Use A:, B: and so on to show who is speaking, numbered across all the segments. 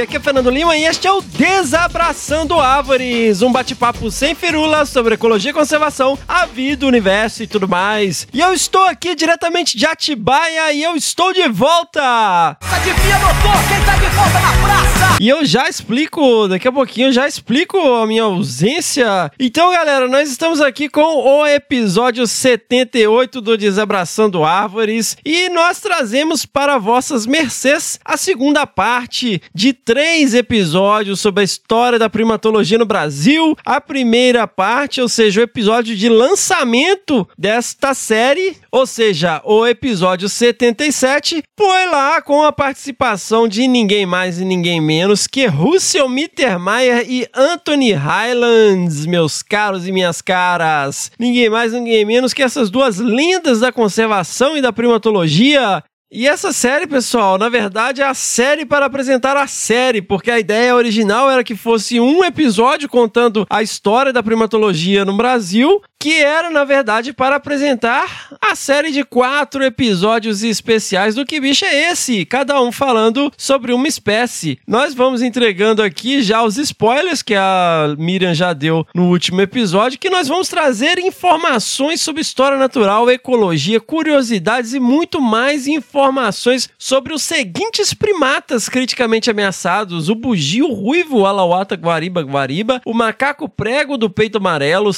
A: Aqui é Fernando Lima e este é o Desabraçando Árvores, um bate-papo sem firulas sobre ecologia e conservação, a vida, o universo e tudo mais. E eu estou aqui diretamente de Atibaia e eu estou de volta!
B: Adivinha, doutor, quem tá de volta na praça?
A: E eu já explico, daqui a pouquinho eu já explico a minha ausência. Então, galera, nós estamos aqui com o episódio 78 do Desabraçando Árvores e nós trazemos para vossas mercês a segunda parte de três episódios sobre a história da primatologia no Brasil. A primeira parte, ou seja, o episódio de lançamento desta série, ou seja, o episódio 77, foi lá com a participação de ninguém mais e ninguém menos que Russell Mittermeier e Anthony Highlands, meus caros e minhas caras. Ninguém mais, ninguém menos que essas duas lendas da conservação e da primatologia. E essa série, pessoal, na verdade é a série para apresentar a série, porque a ideia original era que fosse um episódio contando a história da primatologia no Brasil, que era, na verdade, para apresentar a série de quatro episódios especiais do Que Bicho é Esse? Cada um falando sobre uma espécie. Nós vamos entregando aqui já os spoilers que a Miriam já deu no último episódio, que nós vamos trazer informações sobre história natural, ecologia, curiosidades e muito mais informações sobre os seguintes primatas criticamente ameaçados: o bugio ruivo alauata guariba guariba, o macaco prego do peito amarelo, o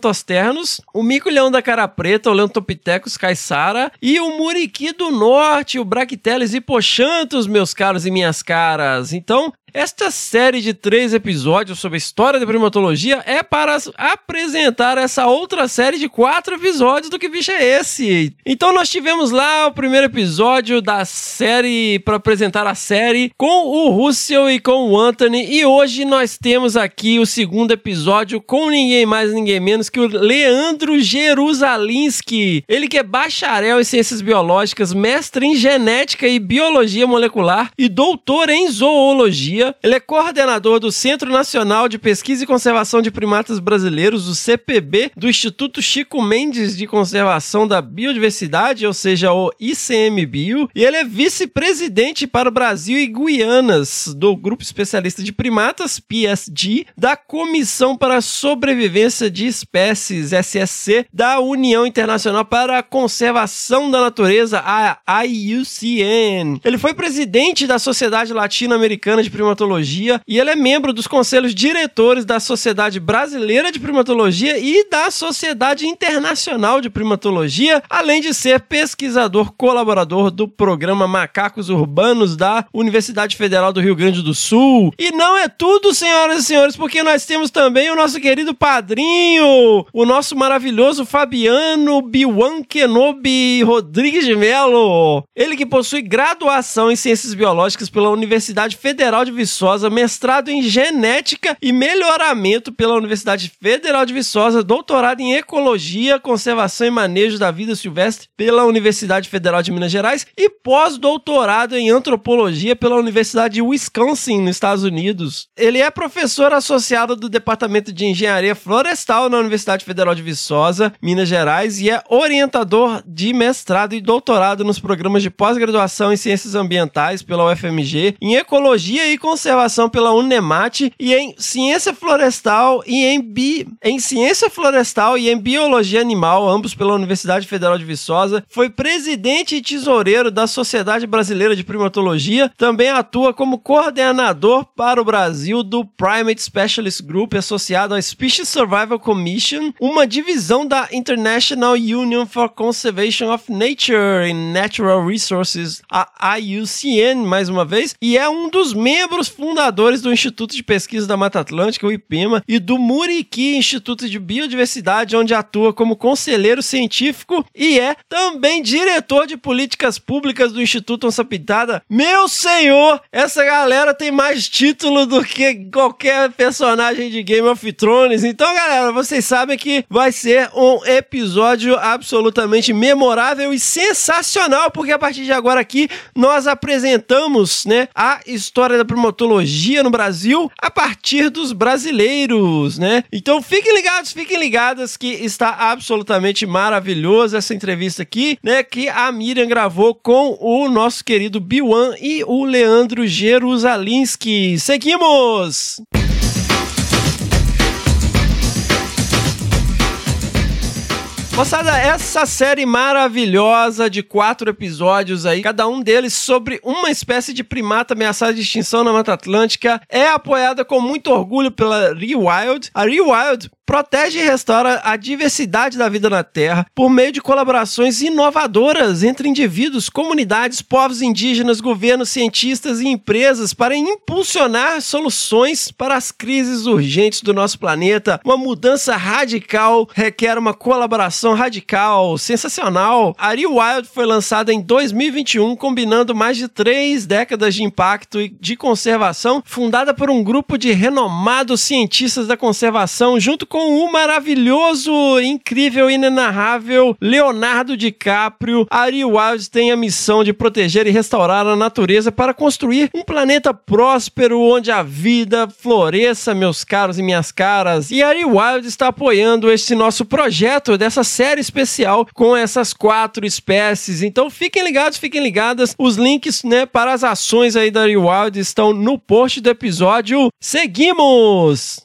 A: sapágios xantosternos, o mico-leão da cara preta, o Leontopithecus caissara e o muriqui do norte, o Bracteles hipochanthus, meus caros e minhas caras. Então, esta série de três episódios sobre a história da primatologia é para apresentar essa outra série de quatro episódios do Que Bicho é Esse? Então nós tivemos lá o primeiro episódio da série para apresentar a série com o Russell e com o Anthony e hoje nós temos aqui o segundo episódio com ninguém mais ninguém menos que o Leandro Jerusalinski. Ele que é bacharel em ciências biológicas, mestre em genética e biologia molecular e doutor em zoologia. Ele é coordenador do Centro Nacional de Pesquisa e Conservação de Primatas Brasileiros, o CPB, do Instituto Chico Mendes de Conservação da Biodiversidade, ou seja, o ICMBio, e ele é vice-presidente para o Brasil e Guianas do Grupo Especialista de Primatas, PSG, da Comissão para a Sobrevivência de Espécies, SSC, da União Internacional para a Conservação da Natureza, a IUCN. Ele foi presidente da Sociedade Latino-Americana de Primatologia e ele é membro dos conselhos diretores da Sociedade Brasileira de Primatologia e da Sociedade Internacional de Primatologia, além de ser pesquisador colaborador do programa Macacos Urbanos da Universidade Federal do Rio Grande do Sul. E não é tudo, senhoras e senhores, porque nós temos também o nosso querido padrinho, o nosso maravilhoso Fabiano Biwan Kenobi Rodrigues de Melo. Ele que possui graduação em Ciências Biológicas pela Universidade Federal de Viçosa, mestrado em Genética e Melhoramento pela Universidade Federal de Viçosa, doutorado em Ecologia, Conservação e Manejo da Vida Silvestre pela Universidade Federal de Minas Gerais e pós-doutorado em Antropologia pela Universidade de Wisconsin, nos Estados Unidos. Ele é professor associado do Departamento de Engenharia Florestal na Universidade Federal de Viçosa, Minas Gerais, e é orientador de mestrado e doutorado nos programas de pós-graduação em Ciências Ambientais pela UFMG, em Ecologia e Conservação pela Unemat e em Ciência Florestal e em, bi... em Ciência Florestal e em Biologia Animal, ambos pela Universidade Federal de Viçosa. Foi presidente e tesoureiro da Sociedade Brasileira de Primatologia. Também atua como coordenador para o Brasil do Primate Specialist Group, associado à Species Survival Commission, uma divisão da International Union for Conservation of Nature and Natural Resources, a IUCN, mais uma vez, e é um dos membros membros fundadores do Instituto de Pesquisa da Mata Atlântica, o IPEMA, e do Muriqui Instituto de Biodiversidade, onde atua como conselheiro científico e é também diretor de políticas públicas do Instituto Onça Pintada. Meu senhor, essa galera tem mais título do que qualquer personagem de Game of Thrones. Então, galera, vocês sabem que vai ser um episódio absolutamente memorável e sensacional, porque a partir de agora aqui nós apresentamos, né, a história da primatologia no Brasil a partir dos brasileiros, né? Então fiquem ligados, fiquem ligadas que está absolutamente maravilhoso essa entrevista aqui, né, que a Miriam gravou com o nosso querido Biwan e o Leandro Jerusalinski. Seguimos! Moçada, essa série maravilhosa de quatro episódios aí, cada um deles sobre uma espécie de primata ameaçada de extinção na Mata Atlântica, é apoiada com muito orgulho pela Rewild. A Rewild protege e restaura a diversidade da vida na Terra por meio de colaborações inovadoras entre indivíduos, comunidades, povos indígenas, governos, cientistas e empresas para impulsionar soluções para as crises urgentes do nosso planeta. Uma mudança radical requer uma colaboração radical, sensacional. A Rewild foi lançada em 2021, combinando mais de três décadas de impacto e de conservação, fundada por um grupo de renomados cientistas da conservação, junto com o maravilhoso, incrível, inenarrável Leonardo DiCaprio. A Rewild tem a missão de proteger e restaurar a natureza para construir um planeta próspero onde a vida floresça, meus caros e minhas caras. E a Rewild está apoiando este nosso projeto dessa série especial com essas quatro espécies. Então fiquem ligados, fiquem ligadas. Os links, né, para as ações aí da Rewild estão no post do episódio. Seguimos!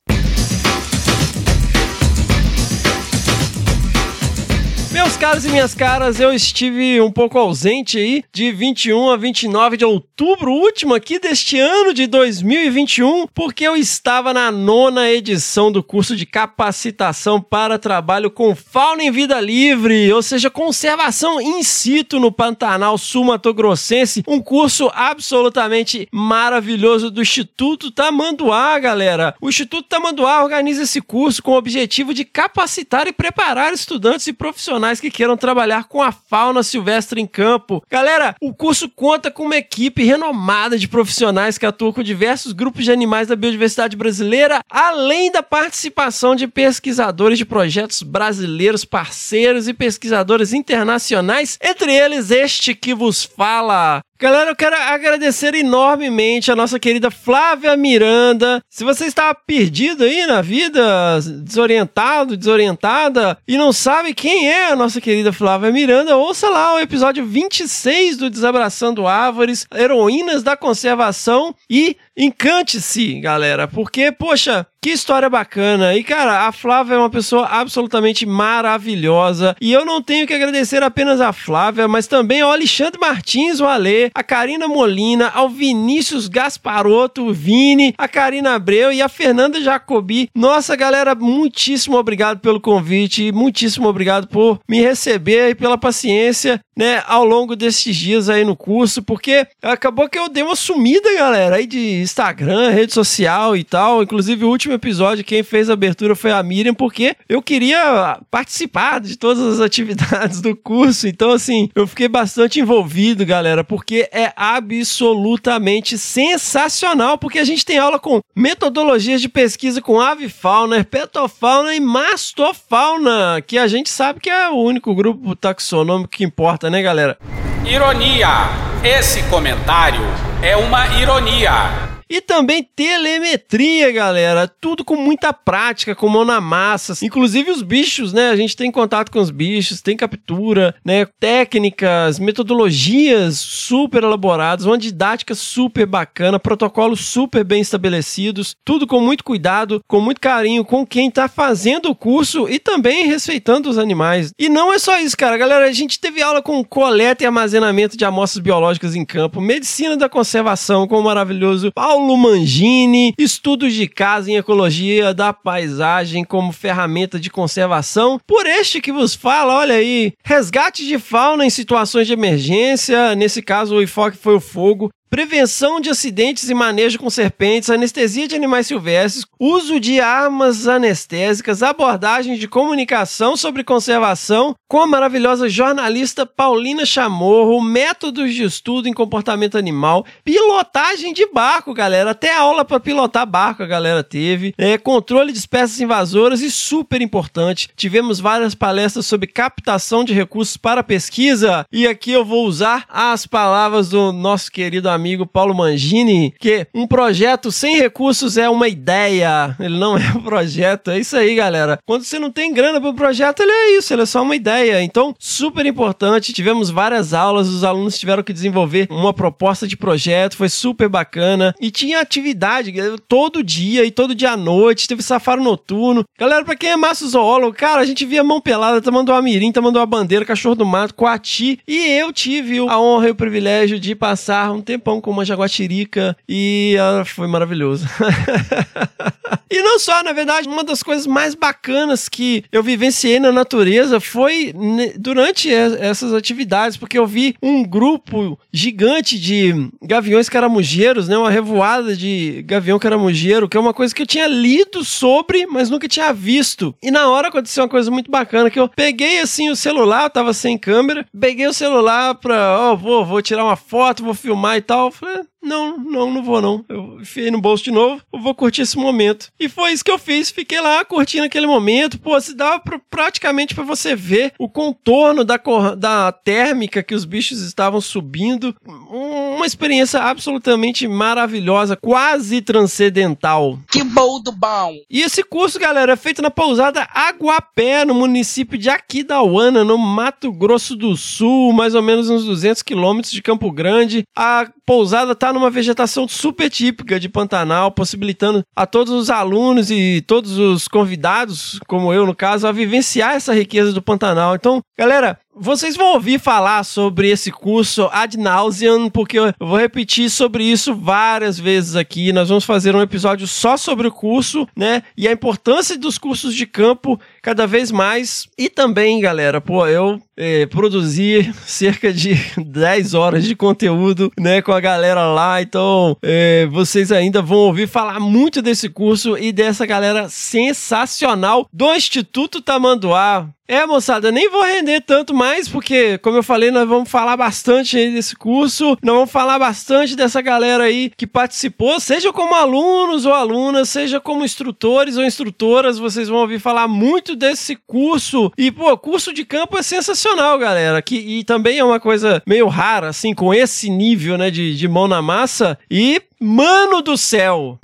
A: Meus caros e minhas caras, eu estive um pouco ausente aí de 21 a 29 de outubro, último aqui deste ano de 2021, porque eu estava na nona edição do curso de capacitação para trabalho com fauna em vida livre, ou seja, conservação in situ no Pantanal Sul Mato Grossense, um curso absolutamente maravilhoso do Instituto Tamanduá, galera. O Instituto Tamanduá organiza esse curso com o objetivo de capacitar e preparar estudantes e profissionais que queiram trabalhar com a fauna silvestre em campo. Galera, o curso conta com uma equipe renomada de profissionais que atuam com diversos grupos de animais da biodiversidade brasileira, além da participação de pesquisadores de projetos brasileiros parceiros e pesquisadores internacionais, entre eles este que vos fala, Galera, eu quero agradecer enormemente a nossa querida Flávia Miranda. Se você está perdido aí na vida, desorientado, desorientada, e não sabe quem é a nossa querida Flávia Miranda, ouça lá o episódio 26 do Desabraçando Árvores, Heroínas da Conservação e encante-se, galera, porque, poxa, que história bacana. E, cara, a Flávia é uma pessoa absolutamente maravilhosa. E eu não tenho que agradecer apenas a Flávia, mas também ao Alexandre Martins, o Alê, a Karina Molina, ao Vinícius Gasparotto, o Vini, a Karina Abreu e a Fernanda Jacobi. Nossa, galera, muitíssimo obrigado pelo convite. Muitíssimo obrigado por me receber e pela paciência, né, ao longo desses dias aí no curso, porque acabou que eu dei uma sumida, galera, aí de Instagram, rede social e tal. Inclusive, o último episódio, quem fez a abertura foi a Miriam, porque eu queria participar de todas as atividades do curso. Então, assim, eu fiquei bastante envolvido, galera, porque é absolutamente sensacional. Porque a gente tem aula com metodologias de pesquisa com avifauna, herpetofauna e mastofauna, que a gente sabe que é o único grupo taxonômico que importa, né, galera?
C: Ironia. Esse comentário é uma ironia.
A: E também telemetria, galera. Tudo com muita prática, com mão na massa. Inclusive os bichos, né? A gente tem contato com os bichos, tem captura, né? Técnicas, metodologias super elaboradas, uma didática super bacana, protocolos super bem estabelecidos. Tudo com muito cuidado, com muito carinho com quem tá fazendo o curso e também respeitando os animais. E não é só isso, cara. Galera, a gente teve aula com coleta e armazenamento de amostras biológicas em campo, medicina da conservação com o maravilhoso Paulo Paulo Mangini, estudos de casa em ecologia da paisagem como ferramenta de conservação. Por este que vos fala, olha aí, resgate de fauna em situações de emergência, nesse caso o enfoque foi o fogo, prevenção de acidentes e manejo com serpentes, anestesia de animais silvestres, uso de armas anestésicas, abordagem de comunicação sobre conservação com a maravilhosa jornalista Paulina Chamorro, métodos de estudo em comportamento animal, pilotagem de barco, galera, até aula para pilotar barco a galera teve, é, controle de espécies invasoras e super importante, tivemos várias palestras sobre captação de recursos para pesquisa. E aqui eu vou usar as palavras do nosso querido amigo Paulo Mangini, que um projeto sem recursos é uma ideia, ele não é um projeto, é isso aí, galera. Quando você não tem grana para o projeto, ele é isso, ele é só uma ideia. Então, super importante, tivemos várias aulas, os alunos tiveram que desenvolver uma proposta de projeto, foi super bacana e tinha atividade todo dia e todo dia à noite, teve safari noturno. Galera, para quem é massa zoólogo, cara, a gente via mão pelada, tomando uma mirim, tomando uma bandeira, cachorro do mato, coati, e eu tive a honra e o privilégio de passar um tempão com uma jaguatirica e uh, foi maravilhoso. e não só, na verdade, uma das coisas mais bacanas que eu vivenciei na natureza foi durante essas atividades, porque eu vi um grupo gigante de gaviões caramujeiros, né, uma revoada de gavião caramujeiro, que é uma coisa que eu tinha lido sobre, mas nunca tinha visto. E na hora aconteceu uma coisa muito bacana, que eu peguei assim o celular, eu tava sem câmera, peguei o celular pra, ó, oh, vou, vou tirar uma foto, vou filmar e tal. Eu falei, não, não, não vou não. Eu enfiei no bolso de novo, eu vou curtir esse momento. E foi isso que eu fiz, fiquei lá curtindo aquele momento. Pô, se dava pra, praticamente para você ver o contorno da, da térmica que os bichos estavam subindo. Uma experiência absolutamente maravilhosa, quase transcendental.
B: Que bom do bom!
A: E esse curso, galera, é feito na pousada Aguapé, no município de Aquidauana, no Mato Grosso do Sul, mais ou menos uns 200 quilômetros de Campo Grande. A pousada tá numa vegetação super típica de Pantanal, possibilitando a todos os alunos e todos os convidados, como eu no caso, a vivenciar essa riqueza do Pantanal. Então, galera, vocês vão ouvir falar sobre esse curso ad nauseam, porque eu vou repetir sobre isso várias vezes aqui. Nós vamos fazer um episódio só sobre o curso, né? E a importância dos cursos de campo cada vez mais. E também, galera, pô, eu é, produzi cerca de 10 horas de conteúdo, né, com a galera lá. Então, é, vocês ainda vão ouvir falar muito desse curso e dessa galera sensacional do Instituto Tamanduá. É, moçada, nem vou render tanto mais, porque, como eu falei, nós vamos falar bastante aí desse curso, nós vamos falar bastante dessa galera aí que participou, seja como alunos ou alunas, seja como instrutores ou instrutoras, vocês vão ouvir falar muito desse curso. E, pô, curso de campo é sensacional, galera, que, e também é uma coisa meio rara, assim, com esse nível, né, de, de mão na massa. E, mano do céu!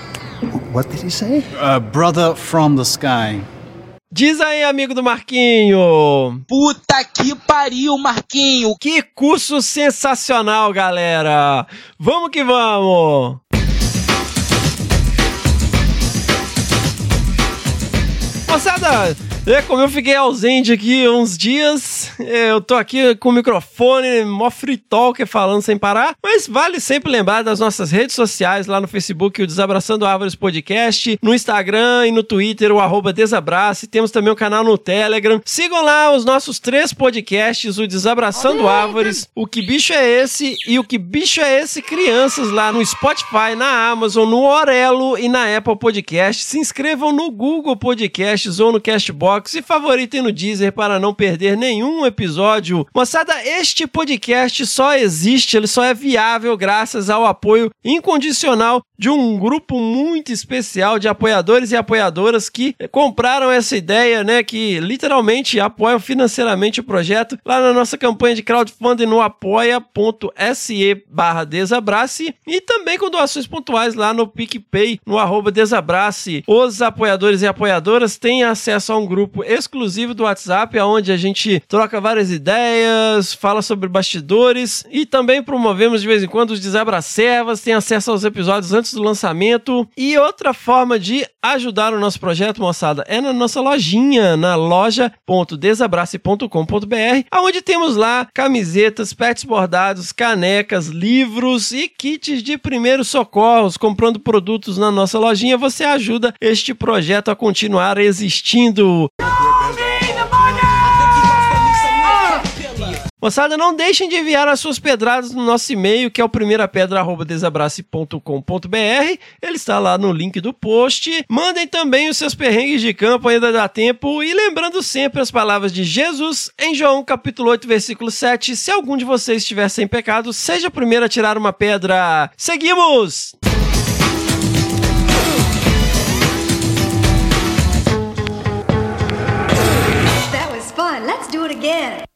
D: What did he say?
E: A brother from the sky.
A: Diz aí, amigo do Marquinho.
B: Puta que pariu, Marquinho.
A: Que curso sensacional, galera. Vamos que vamos. Moçada, é, como eu fiquei ausente aqui uns dias, é, eu tô aqui com o microfone, mó free talker falando sem parar, mas vale sempre lembrar das nossas redes sociais, lá no Facebook, o Desabraçando Árvores Podcast, no Instagram e no Twitter, o arroba Desabrace, temos também o um canal no Telegram. Sigam lá os nossos três podcasts, o Desabraçando Árvores, o Que Bicho é Esse e o Que Bicho é Esse Crianças, lá no Spotify, na Amazon, no Orelo e na Apple Podcast. Se inscrevam no Google Podcasts ou no Castbox Castbox e favoritem no Deezer para não perder nenhum episódio. Moçada, este podcast só existe, ele só é viável graças ao apoio incondicional de um grupo muito especial de apoiadores e apoiadoras que compraram essa ideia, né, que literalmente apoiam financeiramente o projeto lá na nossa campanha de crowdfunding no apoia.se barra Desabrace e também com doações pontuais lá no PicPay, no arroba Desabrace. Os apoiadores e apoiadoras têm acesso a um grupo grupo exclusivo do WhatsApp, onde a gente troca várias ideias, fala sobre bastidores e também promovemos de vez em quando os desabracevas, tem acesso aos episódios antes do lançamento. E outra forma de ajudar o nosso projeto, moçada, é na nossa lojinha, na loja.desabrace.com.br, onde temos lá camisetas, pets bordados, canecas, livros e kits de primeiros socorros. Comprando produtos na nossa lojinha, você ajuda este projeto a continuar existindo. Moçada, não deixem de enviar as suas pedradas no nosso e-mail, que é o primeirapedra.desabrace.com.br. Ele está lá no link do post. Mandem também os seus perrengues de campo, ainda dá tempo. E lembrando sempre as palavras de Jesus em João capítulo 8, versículo 7. Se algum de vocês estiver sem pecado, seja o primeiro a tirar uma pedra. Seguimos!
F: That was fun. Let's do it again.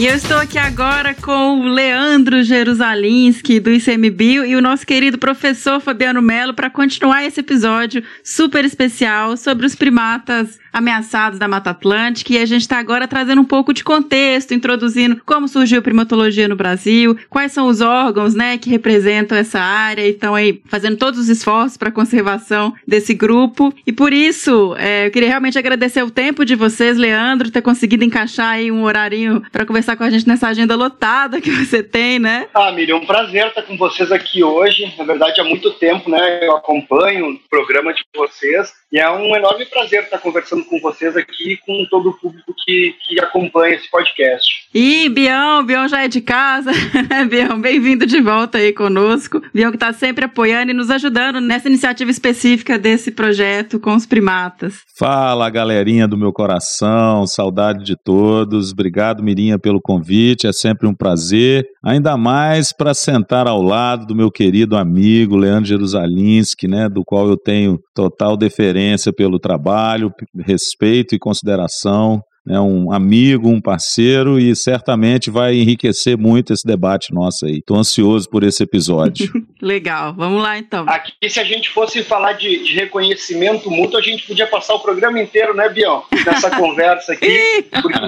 G: E eu estou aqui agora com o Leandro Jerusalinski do ICMBio e o nosso querido professor Fabiano Melo para continuar esse episódio super especial sobre os primatas ameaçados da Mata Atlântica. E a gente está agora trazendo um pouco de contexto, introduzindo como surgiu a primatologia no Brasil, quais são os órgãos, né, que representam essa área e estão aí fazendo todos os esforços para a conservação desse grupo. E por isso, é, eu queria realmente agradecer o tempo de vocês, Leandro, ter conseguido encaixar aí um horarinho para conversar com a gente nessa agenda lotada que você tem, né?
H: Ah, Miriam, um prazer estar com vocês aqui hoje. Na verdade, há muito tempo, né? Eu acompanho o programa de vocês e é um enorme prazer estar conversando com vocês aqui e com todo o público que, que acompanha esse podcast.
G: E Bião, Bião já é de casa, né, Bião? Bem-vindo de volta aí conosco. Bião que está sempre apoiando e nos ajudando nessa iniciativa específica desse projeto com os primatas.
I: Fala, galerinha do meu coração, saudade de todos. Obrigado, Mirinha, pelo convite, é sempre um prazer. Ainda mais para sentar ao lado do meu querido amigo Leandro Jerusalinski, né, do qual eu tenho total deferência pelo trabalho, respeito e consideração né, um amigo, um parceiro e certamente vai enriquecer muito esse debate nosso aí. Estou ansioso por esse episódio.
G: Legal, vamos lá então.
H: Aqui, se a gente fosse falar de, de reconhecimento mútuo, a gente podia passar o programa inteiro, né, Bião? Nessa conversa aqui. Porque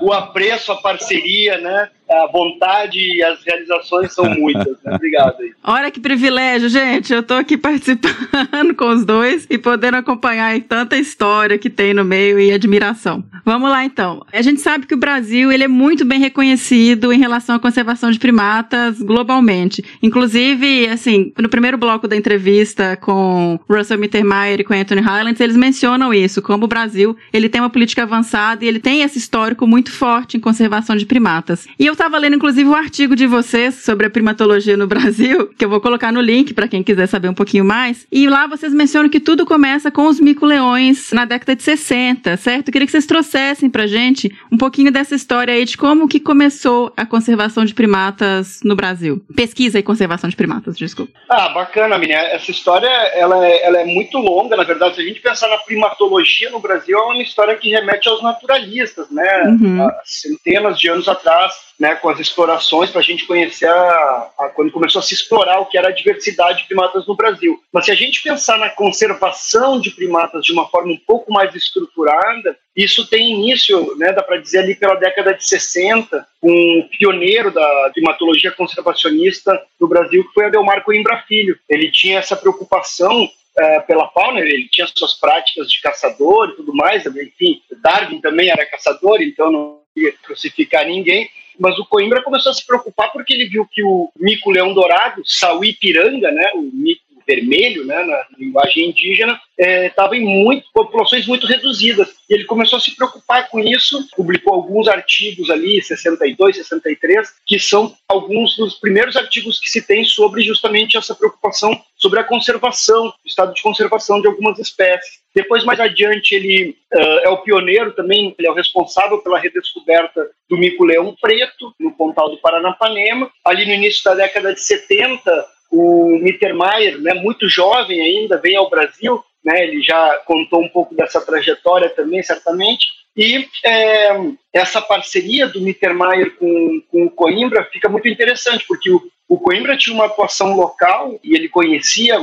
H: o, o apreço, a parceria, né? A vontade e as realizações são muitas. Né? Obrigado aí.
G: Olha que privilégio, gente. Eu tô aqui participando com os dois e podendo acompanhar tanta história que tem no meio e admiração. Vamos lá então. A gente sabe que o Brasil ele é muito bem reconhecido em relação à conservação de primatas globalmente. Inclusive, assim, no primeiro bloco da entrevista com Russell Mittermeier e com Anthony Highlands, eles mencionam isso, como o Brasil ele tem uma política avançada e ele tem esse histórico muito forte em conservação de primatas. E eu estava lendo, inclusive, um artigo de vocês sobre a primatologia no Brasil, que eu vou colocar no link para quem quiser saber um pouquinho mais. E lá vocês mencionam que tudo começa com os mico-leões na década de 60, certo? Eu queria que vocês trouxessem pra gente um pouquinho dessa história aí de como que começou a conservação de primatas no Brasil. Pesquisa e conservação de primatas, desculpa.
H: Ah, bacana, menina. Essa história, ela é, ela é muito longa, na verdade. Se a gente pensar na primatologia no Brasil, é uma história que remete aos naturalistas, né?
G: Uhum.
H: Há centenas de anos atrás, né, com as explorações para a gente conhecer a, a, quando começou a se explorar o que era a diversidade de primatas no Brasil. Mas se a gente pensar na conservação de primatas de uma forma um pouco mais estruturada, isso tem início, né, dá para dizer ali pela década de 60, um pioneiro da primatologia conservacionista no Brasil, que foi Adelmar Coimbra Filho. Ele tinha essa preocupação uh, pela fauna, ele tinha suas práticas de caçador e tudo mais, enfim, Darwin também era caçador, então não ia crucificar ninguém, mas o Coimbra começou a se preocupar porque ele viu que o mico-leão dourado, Sauí piranga, né, o mico vermelho, né, na linguagem indígena, estava é, em muito, populações muito reduzidas. E ele começou a se preocupar com isso, publicou alguns artigos ali, 62, 63, que são alguns dos primeiros artigos que se tem sobre justamente essa preocupação sobre a conservação, o estado de conservação de algumas espécies. Depois, mais adiante, ele uh, é o pioneiro também, ele é o responsável pela redescoberta do mico-leão preto no Pontal do Paranapanema. Ali no início da década de 70, o Mittermeier, né, muito jovem ainda, vem ao Brasil, né, ele já contou um pouco dessa trajetória também, certamente, e é, essa parceria do Mittermeier com, com o Coimbra fica muito interessante, porque o, o Coimbra tinha uma atuação local e ele conhecia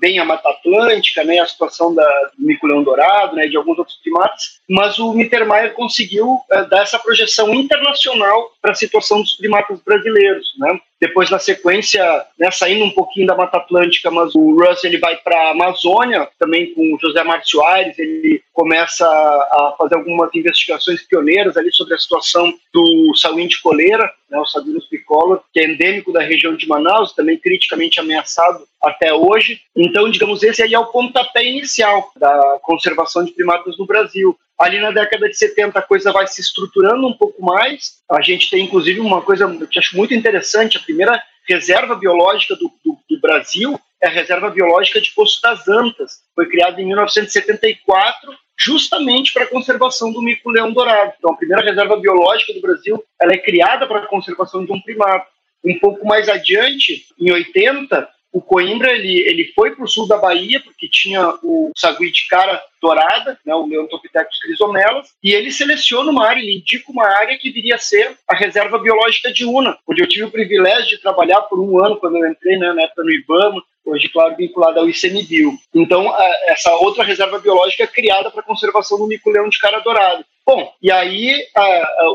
H: bem a Mata Atlântica, né, a situação da, do mico-leão dourado, né, de alguns outros primatas, mas o Mittermeier conseguiu uh, dar essa projeção internacional para a situação dos primatas brasileiros, né? Depois na sequência, né, saindo um pouquinho da Mata Atlântica, mas o Russ ele vai para a Amazônia, também com o José Márcio Aires, ele começa a fazer algumas investigações pioneiras ali sobre a situação do saúde de coleira, né, o Sabinus bicolor, que é endêmico da região de Manaus, também criticamente ameaçado até hoje. Então, digamos, esse aí é o pontapé inicial da conservação de primatas no Brasil. Ali na década de 70 a coisa vai se estruturando um pouco mais. A gente tem, inclusive, uma coisa que acho muito interessante: a primeira reserva biológica do, do, do Brasil é a reserva biológica de Poço das Antas. Foi criada em 1974 justamente para a conservação do mico-leão dourado. Então, a primeira reserva biológica do Brasil ela é criada para a conservação de um primata. Um pouco mais adiante, em 80, o Coimbra ele, ele foi para o sul da Bahia, porque tinha o sagui de cara dourada, né, o Leontopithecus crisomelas, e ele seleciona uma área, ele indica uma área que viria a ser a reserva biológica de Una, onde eu tive o privilégio de trabalhar por um ano quando eu entrei né, na época no IBAMA, hoje, claro, vinculada ao ICMBio. Então, essa outra reserva biológica é criada para conservação do mico-leão de cara dourado. Bom, e aí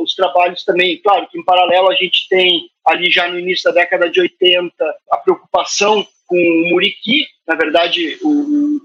H: os trabalhos também, claro que em paralelo a gente tem ali já no início da década de 80 a preocupação com o muriqui, na verdade, o,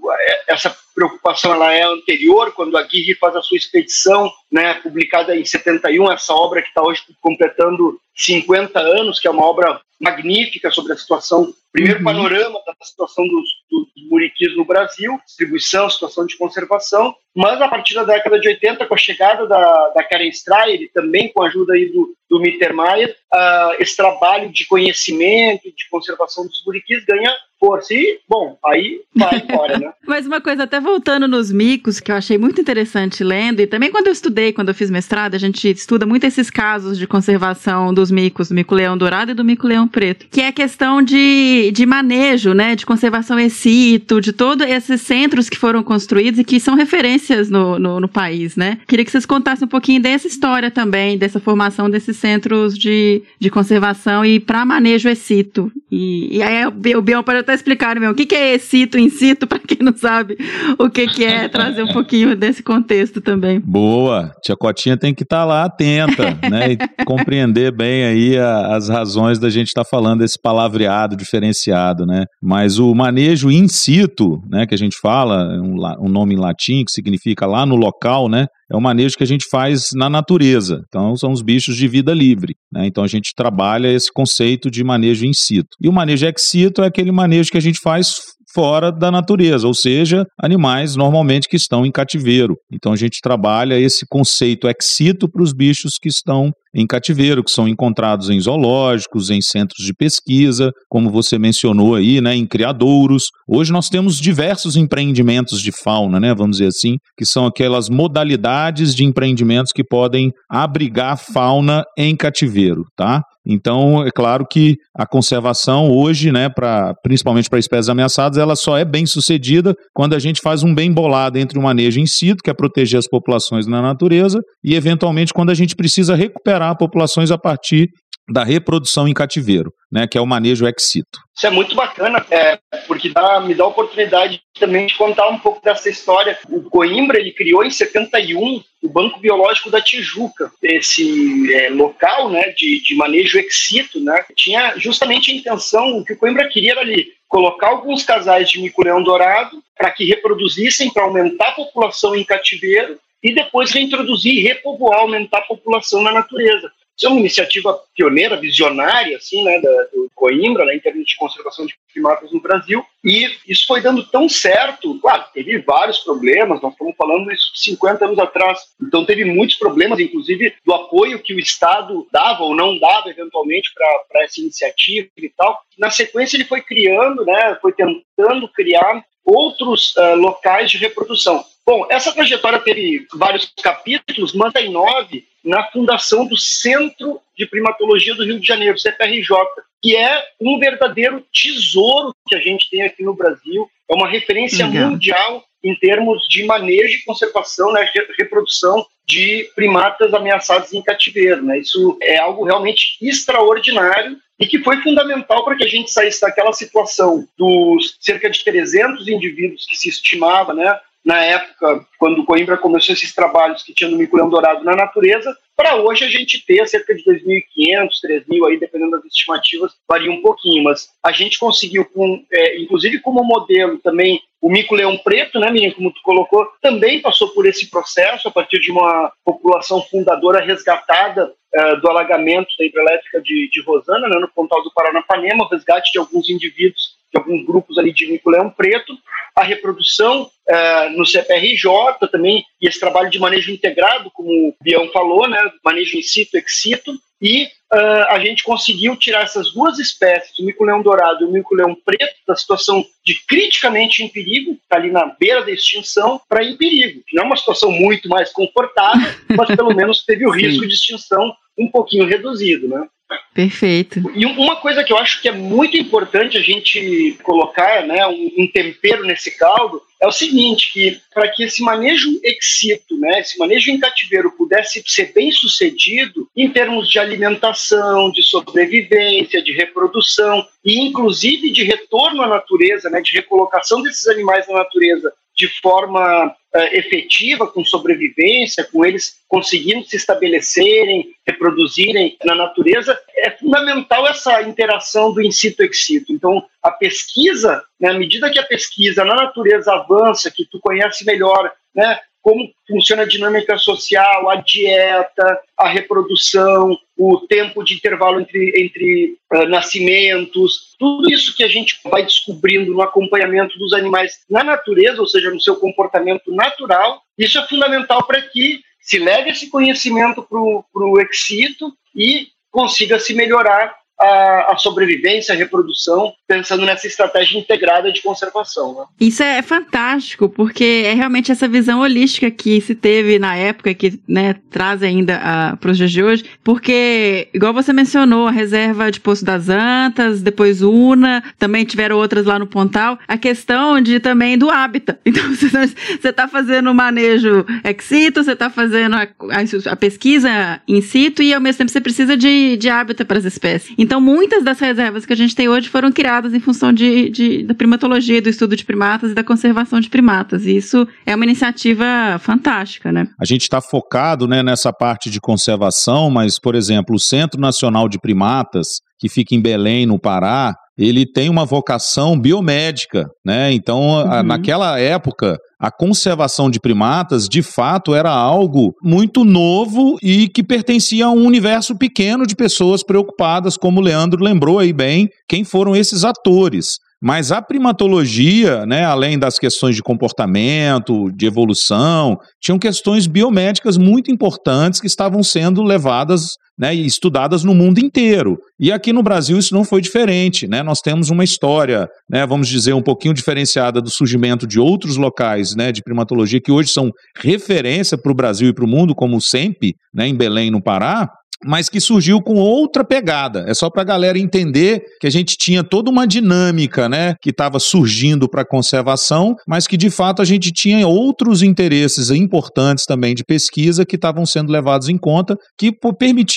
H: essa preocupação ela é anterior, quando a Aguirre faz a sua expedição, né, publicada em 71, essa obra que está hoje completando 50 anos, que é uma obra magnífica sobre a situação, primeiro uhum. panorama da situação dos, dos muriquis no Brasil, distribuição, situação de conservação, mas a partir da década de 80, com a chegada da, da Karen Strayer e também com a ajuda aí do, do Mittermeier, uh, esse trabalho de conhecimento, de conservação dos muriquis ganha força. E, bom, aí vai embora, né?
G: Mas uma coisa, até voltando nos micos, que eu achei muito interessante lendo, e também quando eu estudei, quando eu fiz mestrado, a gente estuda muito esses casos de conservação dos micos, do mico-leão dourado e do mico-leão preto, que é a questão de, de manejo, né, de conservação excito, de todos esses centros que foram construídos e que são referências no, no, no país, né? Queria que vocês contassem um pouquinho dessa história também, dessa formação desses centros de, de conservação e para manejo excito. E, e aí o Bion pode até explicar, meu, o que, que é excito, incito, para quem não sabe o que, que é, trazer um pouquinho desse contexto também.
I: Boa, tia Cotinha tem que estar tá lá atenta, né, e compreender bem aí a, as razões da gente estar tá falando desse palavreado diferenciado, né, mas o manejo in situ, né, que a gente fala, um, um nome em latim que significa lá no local, né, é o manejo que a gente faz na natureza. Então, são os bichos de vida livre. Né? Então, a gente trabalha esse conceito de manejo in situ. E o manejo ex situ é aquele manejo que a gente faz fora da natureza, ou seja, animais normalmente que estão em cativeiro. Então a gente trabalha esse conceito ex situ para os bichos que estão em cativeiro, que são encontrados em zoológicos, em centros de pesquisa, como você mencionou aí, né, em criadouros. Hoje nós temos diversos empreendimentos de fauna, né, vamos dizer assim, que são aquelas modalidades de empreendimentos que podem abrigar fauna em cativeiro, tá? Então, é claro que a conservação hoje, né, pra, principalmente para espécies ameaçadas, ela só é bem sucedida quando a gente faz um bem bolado entre o manejo in situ, que é proteger as populações na natureza, e eventualmente quando a gente precisa recuperar populações a partir da reprodução em cativeiro, né, que é o manejo ex situ.
H: Isso é muito bacana, é, porque dá, me dá a oportunidade também de contar um pouco dessa história. O Coimbra ele criou em 71 o Banco Biológico da Tijuca, esse é, local né, de, de manejo ex situ, né, tinha justamente a intenção, o que o Coimbra queria era ali colocar alguns casais de mico-leão dourado para que reproduzissem, para aumentar a população em cativeiro e depois reintroduzir repovoar, aumentar a população na natureza. Isso é uma iniciativa pioneira, visionária, assim, né, da, do Coimbra, né, em termos de conservação de primatas no Brasil, e isso foi dando tão certo, claro, teve vários problemas, nós estamos falando isso 50 anos atrás, então teve muitos problemas, inclusive do apoio que o Estado dava ou não dava, eventualmente, para essa iniciativa e tal. Na sequência ele foi criando, né, foi tentando criar outros uh, locais de reprodução. Bom, essa trajetória teve vários capítulos, mantém nove na fundação do Centro de Primatologia do Rio de Janeiro, CPRJ, que é um verdadeiro tesouro que a gente tem aqui no Brasil, é uma referência Legal. mundial em termos de manejo e conservação, né, reprodução de primatas ameaçados em cativeiro. Né? Isso é algo realmente extraordinário e que foi fundamental para que a gente saísse daquela situação dos cerca de 300 indivíduos que se estimava, né, na época, quando Coimbra começou esses trabalhos que tinha no mico dourado na natureza, para hoje a gente ter cerca de 2.500, 3.000 aí, dependendo das estimativas, varia um pouquinho, mas a gente conseguiu, com, é, inclusive como modelo também, o mico-leão preto, né, menino, como tu colocou, também passou por esse processo a partir de uma população fundadora resgatada uh, do alagamento da hidrelétrica de, de Rosana, né, no Pontal do Paranapanema, o resgate de alguns indivíduos de alguns grupos ali de mico-leão preto, a reprodução uh, no CPRJ também, e esse trabalho de manejo integrado, como o Bião falou, né, manejo in situ, ex situ, e uh, a gente conseguiu tirar essas duas espécies, o mico-leão dourado e o mico-leão preto, da situação de criticamente em perigo, está ali na beira da extinção, para em perigo, não é uma situação muito mais confortável, mas pelo menos teve o risco de extinção um pouquinho reduzido, né?
G: Perfeito.
H: E uma coisa que eu acho que é muito importante a gente colocar, né, um, tempero nesse caldo, é o seguinte, que para que esse manejo excito, né, esse manejo em cativeiro pudesse ser bem sucedido em termos de alimentação, de sobrevivência, de reprodução e inclusive de retorno à natureza, né, de recolocação desses animais na natureza de forma uh, efetiva, com sobrevivência, com eles conseguindo se estabelecerem, reproduzirem na natureza, é fundamental essa interação do in situ. Então, a pesquisa, né, à medida que a pesquisa na natureza avança, que tu conhece melhor, né, como funciona a dinâmica social, a dieta, a reprodução, o tempo de intervalo entre, entre uh, nascimentos, tudo isso que a gente vai descobrindo no acompanhamento dos animais na natureza, ou seja, no seu comportamento natural, isso é fundamental para que se leve esse conhecimento para o excito e consiga se melhorar a, a, sobrevivência, a reprodução, pensando nessa estratégia integrada de conservação. Né?
G: Isso é fantástico, porque é realmente essa visão holística que se teve na época, que né, traz ainda para os dias de hoje, porque, igual você mencionou, a reserva de Poço das Antas, depois Una, também tiveram outras lá no Pontal, a questão de também do hábitat. Então, você está fazendo o manejo ex situ, você está fazendo a, a, a, pesquisa in situ e, ao mesmo tempo, você precisa de, de hábitat para as espécies. Então, muitas das reservas que a gente tem hoje foram criadas em função de, de, da primatologia, do estudo de primatas e da conservação de primatas. E isso é uma iniciativa fantástica, né?
I: A gente está focado né, nessa parte de conservação, mas, por exemplo, o Centro Nacional de Primatas, que fica em Belém, no Pará, ele tem uma vocação biomédica, né? Então, uhum. a, naquela época, a conservação de primatas, de fato, era algo muito novo e que pertencia a um universo pequeno de pessoas preocupadas, como o Leandro lembrou aí bem, quem foram esses atores. Mas a primatologia, né, além das questões de comportamento, de evolução, tinham questões biomédicas muito importantes que estavam sendo levadas né, estudadas no mundo inteiro. E aqui no Brasil isso não foi diferente. Né? Nós temos uma história, né, vamos dizer, um pouquinho diferenciada do surgimento de outros locais né, de primatologia que hoje são referência para o Brasil e para o mundo, como o SEMP, né, em Belém, no Pará, mas que surgiu com outra pegada. É só para a galera entender que a gente tinha toda uma dinâmica, né, que estava surgindo para a conservação, mas que de fato a gente tinha outros interesses importantes também de pesquisa que estavam sendo levados em conta, que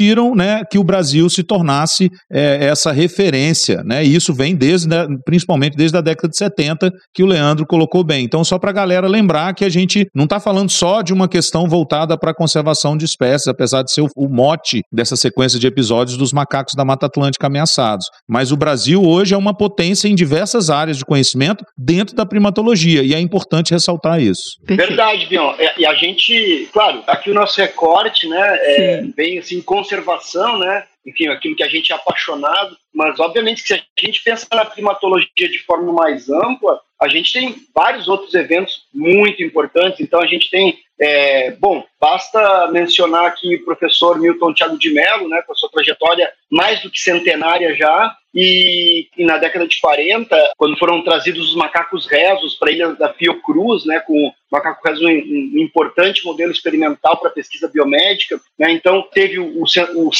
I: permitiram, né, que o Brasil se tornasse é, essa referência, né? E isso vem desde, né, principalmente desde a década de 70, que o Leandro colocou bem. Então, só para a galera lembrar que a gente não está falando só de uma questão voltada para a conservação de espécies, apesar de ser o, o mote dessa sequência de episódios dos macacos da Mata Atlântica ameaçados. Mas o Brasil hoje é uma potência em diversas áreas de conhecimento dentro da primatologia, e é importante ressaltar isso.
H: Verdade, Bion. E a gente, claro, aqui o nosso recorte, né, é bem assim, conservação, né, enfim, aquilo que a gente é apaixonado, mas obviamente se a gente pensa na primatologia de forma mais ampla, a gente tem vários outros eventos muito importantes, então a gente tem é, bom, basta mencionar aqui o professor Milton Thiago de Mello, né, com a sua trajetória mais do que centenária já, e, e, na década de 40, quando foram trazidos os macacos rezos para a ilha da Fiocruz, né, com o macaco rezo um, um importante modelo experimental para pesquisa biomédica, né, então teve o, o,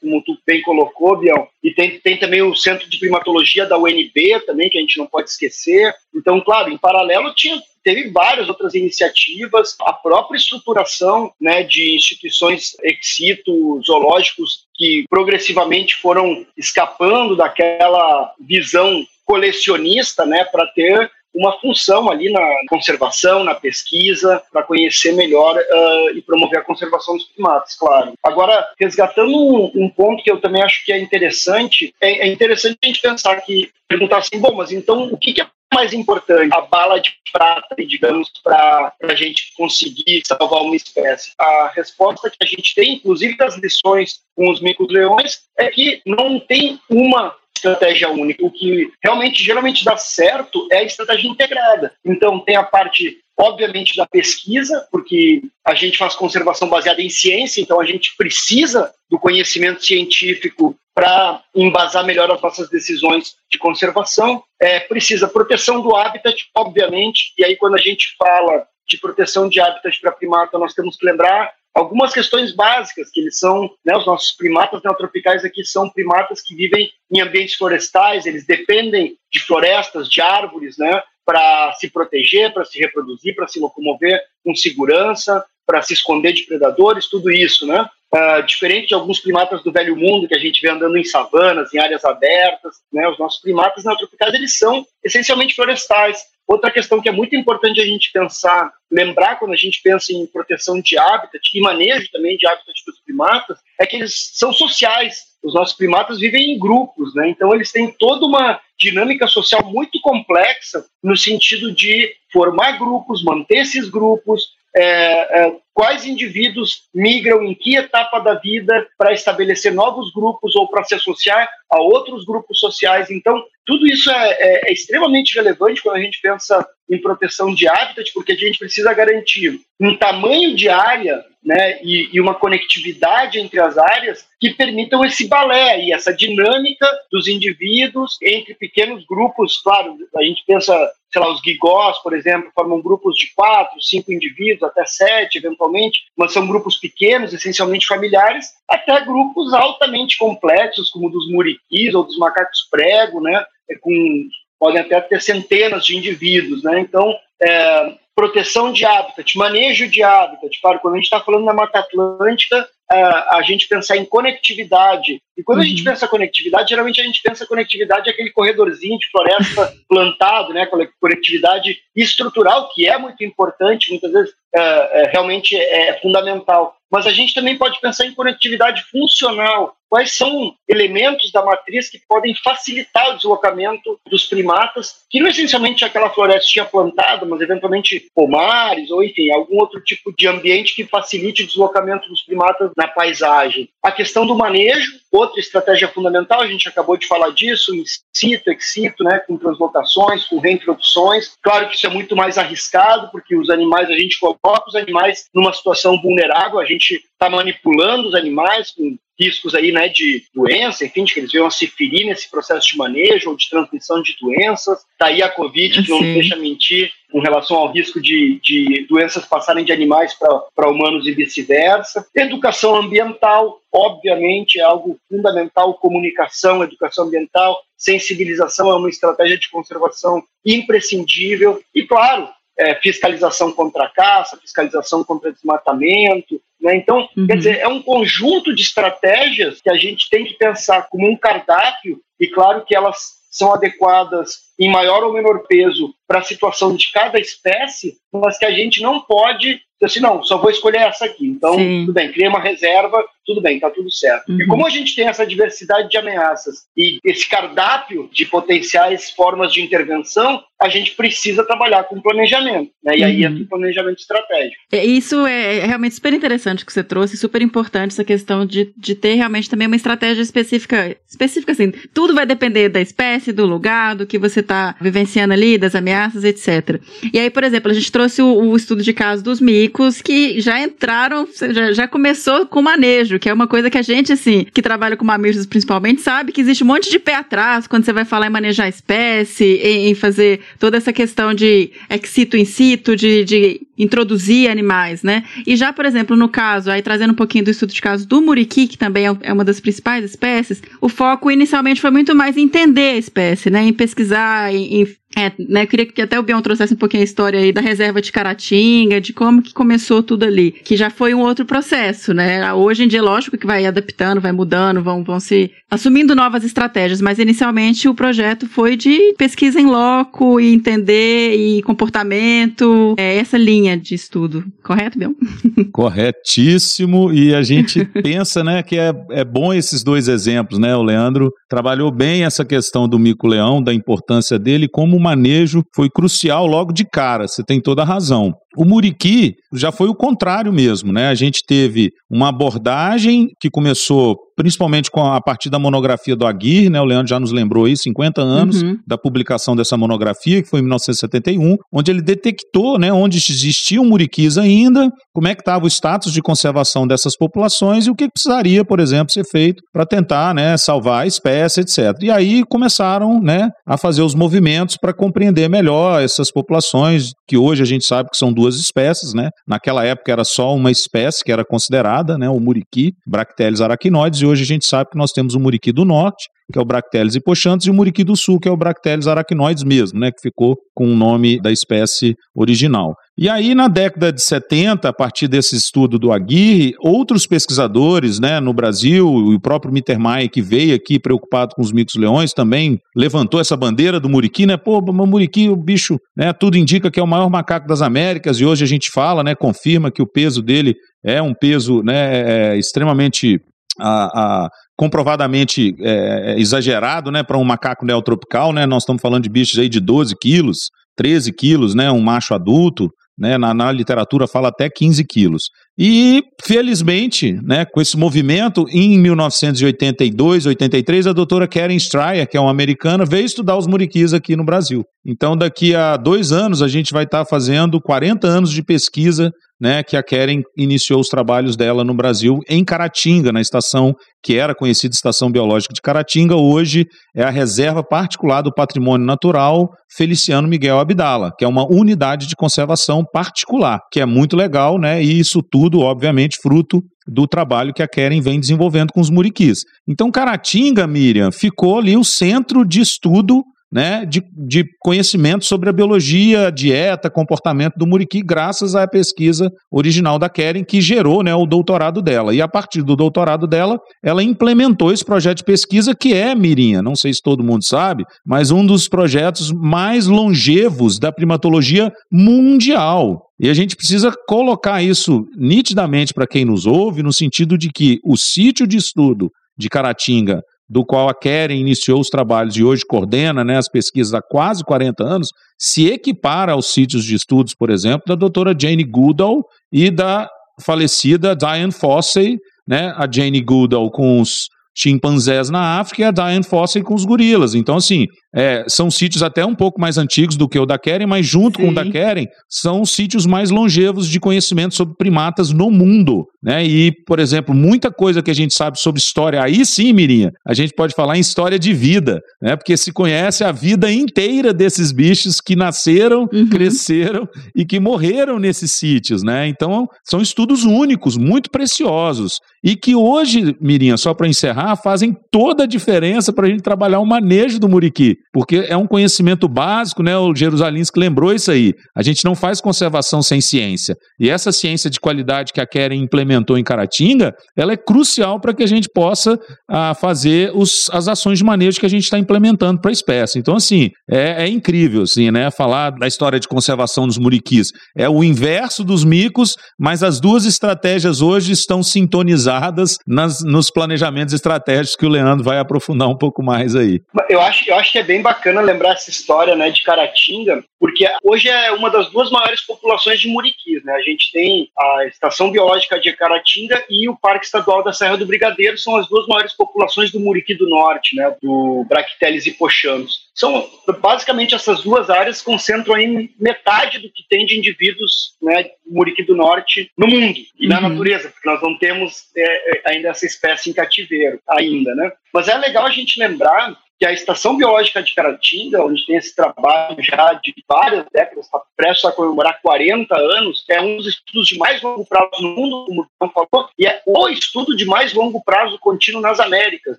H: como tu bem colocou, Biel, e tem, tem também o Centro de Primatologia da UNB também, que a gente não pode esquecer. Então, claro, em paralelo tinha teve várias outras iniciativas, a própria estruturação né, de instituições ex-situ, zoológicos, que progressivamente foram escapando daquela visão colecionista né, para ter uma função ali na conservação, na pesquisa, para conhecer melhor uh, e promover a conservação dos primatas, claro. Agora, resgatando um, um, ponto que eu também acho que é interessante, é, é interessante a gente pensar que, perguntar assim, bom, mas então o que, que mais importante, a bala de prata, digamos, para a gente conseguir salvar uma espécie? A resposta que a gente tem, inclusive das lições com os micos-leões, é que não tem uma estratégia única. O que realmente geralmente dá certo é a estratégia integrada. Então tem a parte obviamente da pesquisa, porque a gente faz conservação baseada em ciência, então a gente precisa do conhecimento científico para embasar melhor as nossas decisões de conservação. É, precisa proteção do habitat, obviamente, e aí quando a gente fala de proteção de habitat para primata, nós temos que lembrar algumas questões básicas, que eles são, né, os nossos primatas neotropicais aqui são primatas que vivem em ambientes florestais, eles dependem de florestas, de árvores, né, para se proteger, para se reproduzir, para se locomover com segurança, para se esconder de predadores, tudo isso, né? Uh, diferente de alguns primatas do velho mundo que a gente vê andando em savanas, em áreas abertas, né? Os nossos primatas neotropicais eles são essencialmente florestais. Outra questão que é muito importante a gente pensar, lembrar quando a gente pensa em proteção de hábitat e manejo também de hábitat dos primatas, é que eles são sociais. Os nossos primatas vivem em grupos, né? Então eles têm toda uma dinâmica social muito complexa no sentido de formar grupos, manter esses grupos, é, é, quais indivíduos migram em que etapa da vida para estabelecer novos grupos ou para se associar a outros grupos sociais. Então, tudo isso é, é, é, extremamente relevante quando a gente pensa em proteção de habitat, porque a gente precisa garantir um tamanho de área né, e, e, uma conectividade entre as áreas que permitam esse balé e essa dinâmica dos indivíduos entre pequenos grupos. Claro, a gente pensa, sei lá, os gigós, por exemplo, formam grupos de quatro, cinco indivíduos, até sete, eventualmente, mas são grupos pequenos, essencialmente familiares, até grupos altamente complexos, como dos muriquis ou dos macacos prego, né, com podem até ter centenas de indivíduos, né? Então, é, proteção de habitat, manejo de habitat. Claro, quando a gente está falando na Mata Atlântica, é, a gente pensar em conectividade. E quando uhum. a gente uhum. pensa conectividade, geralmente a gente pensa conectividade aquele corredorzinho de floresta plantado, né? Conectividade estrutural, que é muito importante, muitas vezes é, é, realmente é fundamental. Mas a gente também pode pensar em conectividade funcional, quais são elementos da matriz que podem facilitar o deslocamento dos primatas, que não essencialmente é aquela florestinha plantada, mas eventualmente pomares ou enfim, algum outro tipo de ambiente que facilite o deslocamento dos primatas na paisagem. A questão do manejo, outra estratégia fundamental, a gente acabou de falar disso, in situ, ex situ, né, com translocações, com reintroduções. Claro que isso é muito mais arriscado, porque os animais, a gente coloca os animais numa situação vulnerável, a gente está manipulando os animais com riscos aí, né, de doença, enfim, de que eles venham a se ferir nesse processo de manejo ou de transmissão de doenças. Está aí a Covid, que não deixa mentir com relação ao risco de, de doenças passarem de animais para humanos e vice-versa. Educação ambiental, obviamente, é algo fundamental, comunicação, educação ambiental, sensibilização é uma estratégia de conservação imprescindível. E, claro, é, fiscalização contra caça, fiscalização contra desmatamento. Né? Então, uhum. quer dizer, é um conjunto de estratégias que a gente tem que pensar como um cardápio, e claro que elas são adequadas em maior ou menor peso para a situação de cada espécie, mas que a gente não pode assim, não, só vou escolher essa aqui. Então, Sim. tudo bem, cria uma reserva, tudo bem, tá tudo certo. Uhum. E como a gente tem essa diversidade de ameaças e esse cardápio de potenciais formas de intervenção, a gente precisa trabalhar com planejamento, né? E aí é uhum. o planejamento estratégico.
G: É, isso é, é realmente super interessante que você trouxe, super importante essa questão de, de ter realmente também uma estratégia específica, específica assim, tudo vai depender da espécie, do lugar, do que você está vivenciando ali, das ameaças, etc. E aí, por exemplo, a gente trouxe o, o estudo de caso dos micos que já entraram, já, já começou com manejo, que é uma coisa que a gente, assim, que trabalha com mamíferos principalmente, sabe que existe um monte de pé atrás quando você vai falar em manejar espécie, em, em fazer toda essa questão de ex situ in situ, de, de introduzir animais, né? E já, por exemplo, no caso, aí trazendo um pouquinho do estudo de caso do muriqui, que também é, é uma das principais espécies, o foco inicialmente foi muito mais em entender a espécie, né? Em pesquisar, em, em É, né, eu queria que até o Bion trouxesse um pouquinho a história aí da reserva de Caratinga, de como que começou tudo ali, que já foi um outro processo, né? Hoje em dia, lógico que vai adaptando, vai mudando, vão, vão se assumindo novas estratégias, mas inicialmente o projeto foi de pesquisa em loco e entender e comportamento, é essa linha de estudo, correto, Bion?
I: Corretíssimo, e a gente pensa, né, que é, é bom esses dois exemplos, né? O Leandro trabalhou bem essa questão do mico-leão, da importância dele, como o manejo foi crucial logo de cara, você tem toda a razão. O Muriqui já foi o contrário mesmo, né? A gente teve uma abordagem que começou principalmente com a, a partir da monografia do Aguirre, né? O Leandro já nos lembrou aí, 50 anos
G: Uhum.
I: da publicação dessa monografia, que foi em 1971, onde ele detectou, né, onde existiam muriquis ainda, como é que estava o status de conservação dessas populações e o que precisaria, por exemplo, ser feito para tentar, né, salvar a espécie, etc. E aí começaram, né, a fazer os movimentos para compreender melhor essas populações, que hoje a gente sabe que são duas espécies, né? Naquela época era só uma espécie que era considerada, né, o muriqui, Bracteles arachnoides, e hoje a gente sabe que nós temos o muriqui do norte, que é o Bracteles hipochantes, e o muriqui do sul, que é o Bracteles arachnoides mesmo, né, que ficou com o nome da espécie original. E aí, na década de 70, a partir desse estudo do Aguirre, outros pesquisadores né, no Brasil, o próprio Mittermeier, que veio aqui preocupado com os micos-leões, também levantou essa bandeira do muriqui, né? Pô, o muriqui, o bicho, né, tudo indica que é o maior macaco das Américas, e hoje a gente fala, né, confirma que o peso dele é um peso né, é extremamente a, a, comprovadamente é, é, exagerado né, para um macaco neotropical. Né, nós estamos falando de bichos aí de 12 quilos, 13 quilos, né, um macho adulto. Né, na, na, literatura fala até 15 quilos. E, felizmente, né, com esse movimento, em 1982, 83, a doutora Karen Stryer, que é uma americana, veio estudar os muriquis aqui no Brasil. Então, daqui a dois anos, a gente vai estar tá fazendo 40 anos de pesquisa né, que a Karen iniciou os trabalhos dela no Brasil em Caratinga, na estação que era conhecida Estação Biológica de Caratinga, hoje é a Reserva Particular do Patrimônio Natural Feliciano Miguel Abdala, que é uma unidade de conservação particular, que é muito legal, né? E isso tudo, obviamente, fruto do trabalho que a Karen vem desenvolvendo com os muriquis. Então, Caratinga, Miriam, ficou ali o centro de estudo né, de, de conhecimento sobre a biologia, dieta, comportamento do muriqui, graças à pesquisa original da Karen, que gerou né, o doutorado dela. E a partir do doutorado dela, ela implementou esse projeto de pesquisa, que é, Mirinha, não sei se todo mundo sabe, mas um dos projetos mais longevos da primatologia mundial. E a gente precisa colocar isso nitidamente para quem nos ouve, no sentido de que o sítio de estudo de Caratinga do qual a Keren iniciou os trabalhos e hoje coordena né, as pesquisas há quase 40 anos, se equipara aos sítios de estudos, por exemplo, da doutora Jane Goodall e da falecida Diane Fossey, né, a Jane Goodall com os chimpanzés na África e a Diane Fossey com os gorilas. Então, assim, é, são sítios até um pouco mais antigos do que o da Keren, mas junto Sim. com o da Keren, são os sítios mais longevos de conhecimento sobre primatas no mundo. Né? E, por exemplo, muita coisa que a gente sabe sobre história, aí sim, Mirinha, a gente pode falar em história de vida, né? porque se conhece a vida inteira desses bichos que nasceram, uhum. cresceram e que morreram nesses sítios. Né? Então, são estudos únicos, muito preciosos, e que hoje, Mirinha, só para encerrar, fazem toda a diferença para a gente trabalhar o manejo do muriqui porque é um conhecimento básico, né? O Jerusalinski lembrou isso aí. A gente não faz conservação sem ciência. E essa ciência de qualidade que a Keren implementou em Caratinga, ela é crucial para que a gente possa ah, fazer os, as ações de manejo que a gente está implementando para a espécie. Então, assim, é, é, incrível, assim, né? Falar da história de conservação dos muriquis. É o inverso dos micos, mas as duas estratégias hoje estão sintonizadas nas, nos planejamentos estratégicos que o Leandro vai aprofundar um pouco mais aí.
H: Eu acho, eu acho que é bem bacana lembrar essa história né, de Caratinga, porque hoje é uma das duas maiores populações de muriquis. Né? A gente tem a Estação Biológica de Caratinga e o Parque Estadual da Serra do Brigadeiro, são as duas maiores populações do muriqui do norte, né, do Bracteles hipochanos. São basicamente essas duas áreas concentram aí metade do que tem de indivíduos né, muriqui do norte no mundo e uhum. na natureza, porque nós não temos é, ainda essa espécie em cativeiro ainda, né? Mas é legal a gente lembrar que a Estação Biológica de Caratinga, onde tem esse trabalho já de várias décadas, está prestes a comemorar 40 anos, é um dos estudos de mais longo prazo no mundo, como o Tom falou, e é o estudo de mais longo prazo contínuo nas Américas,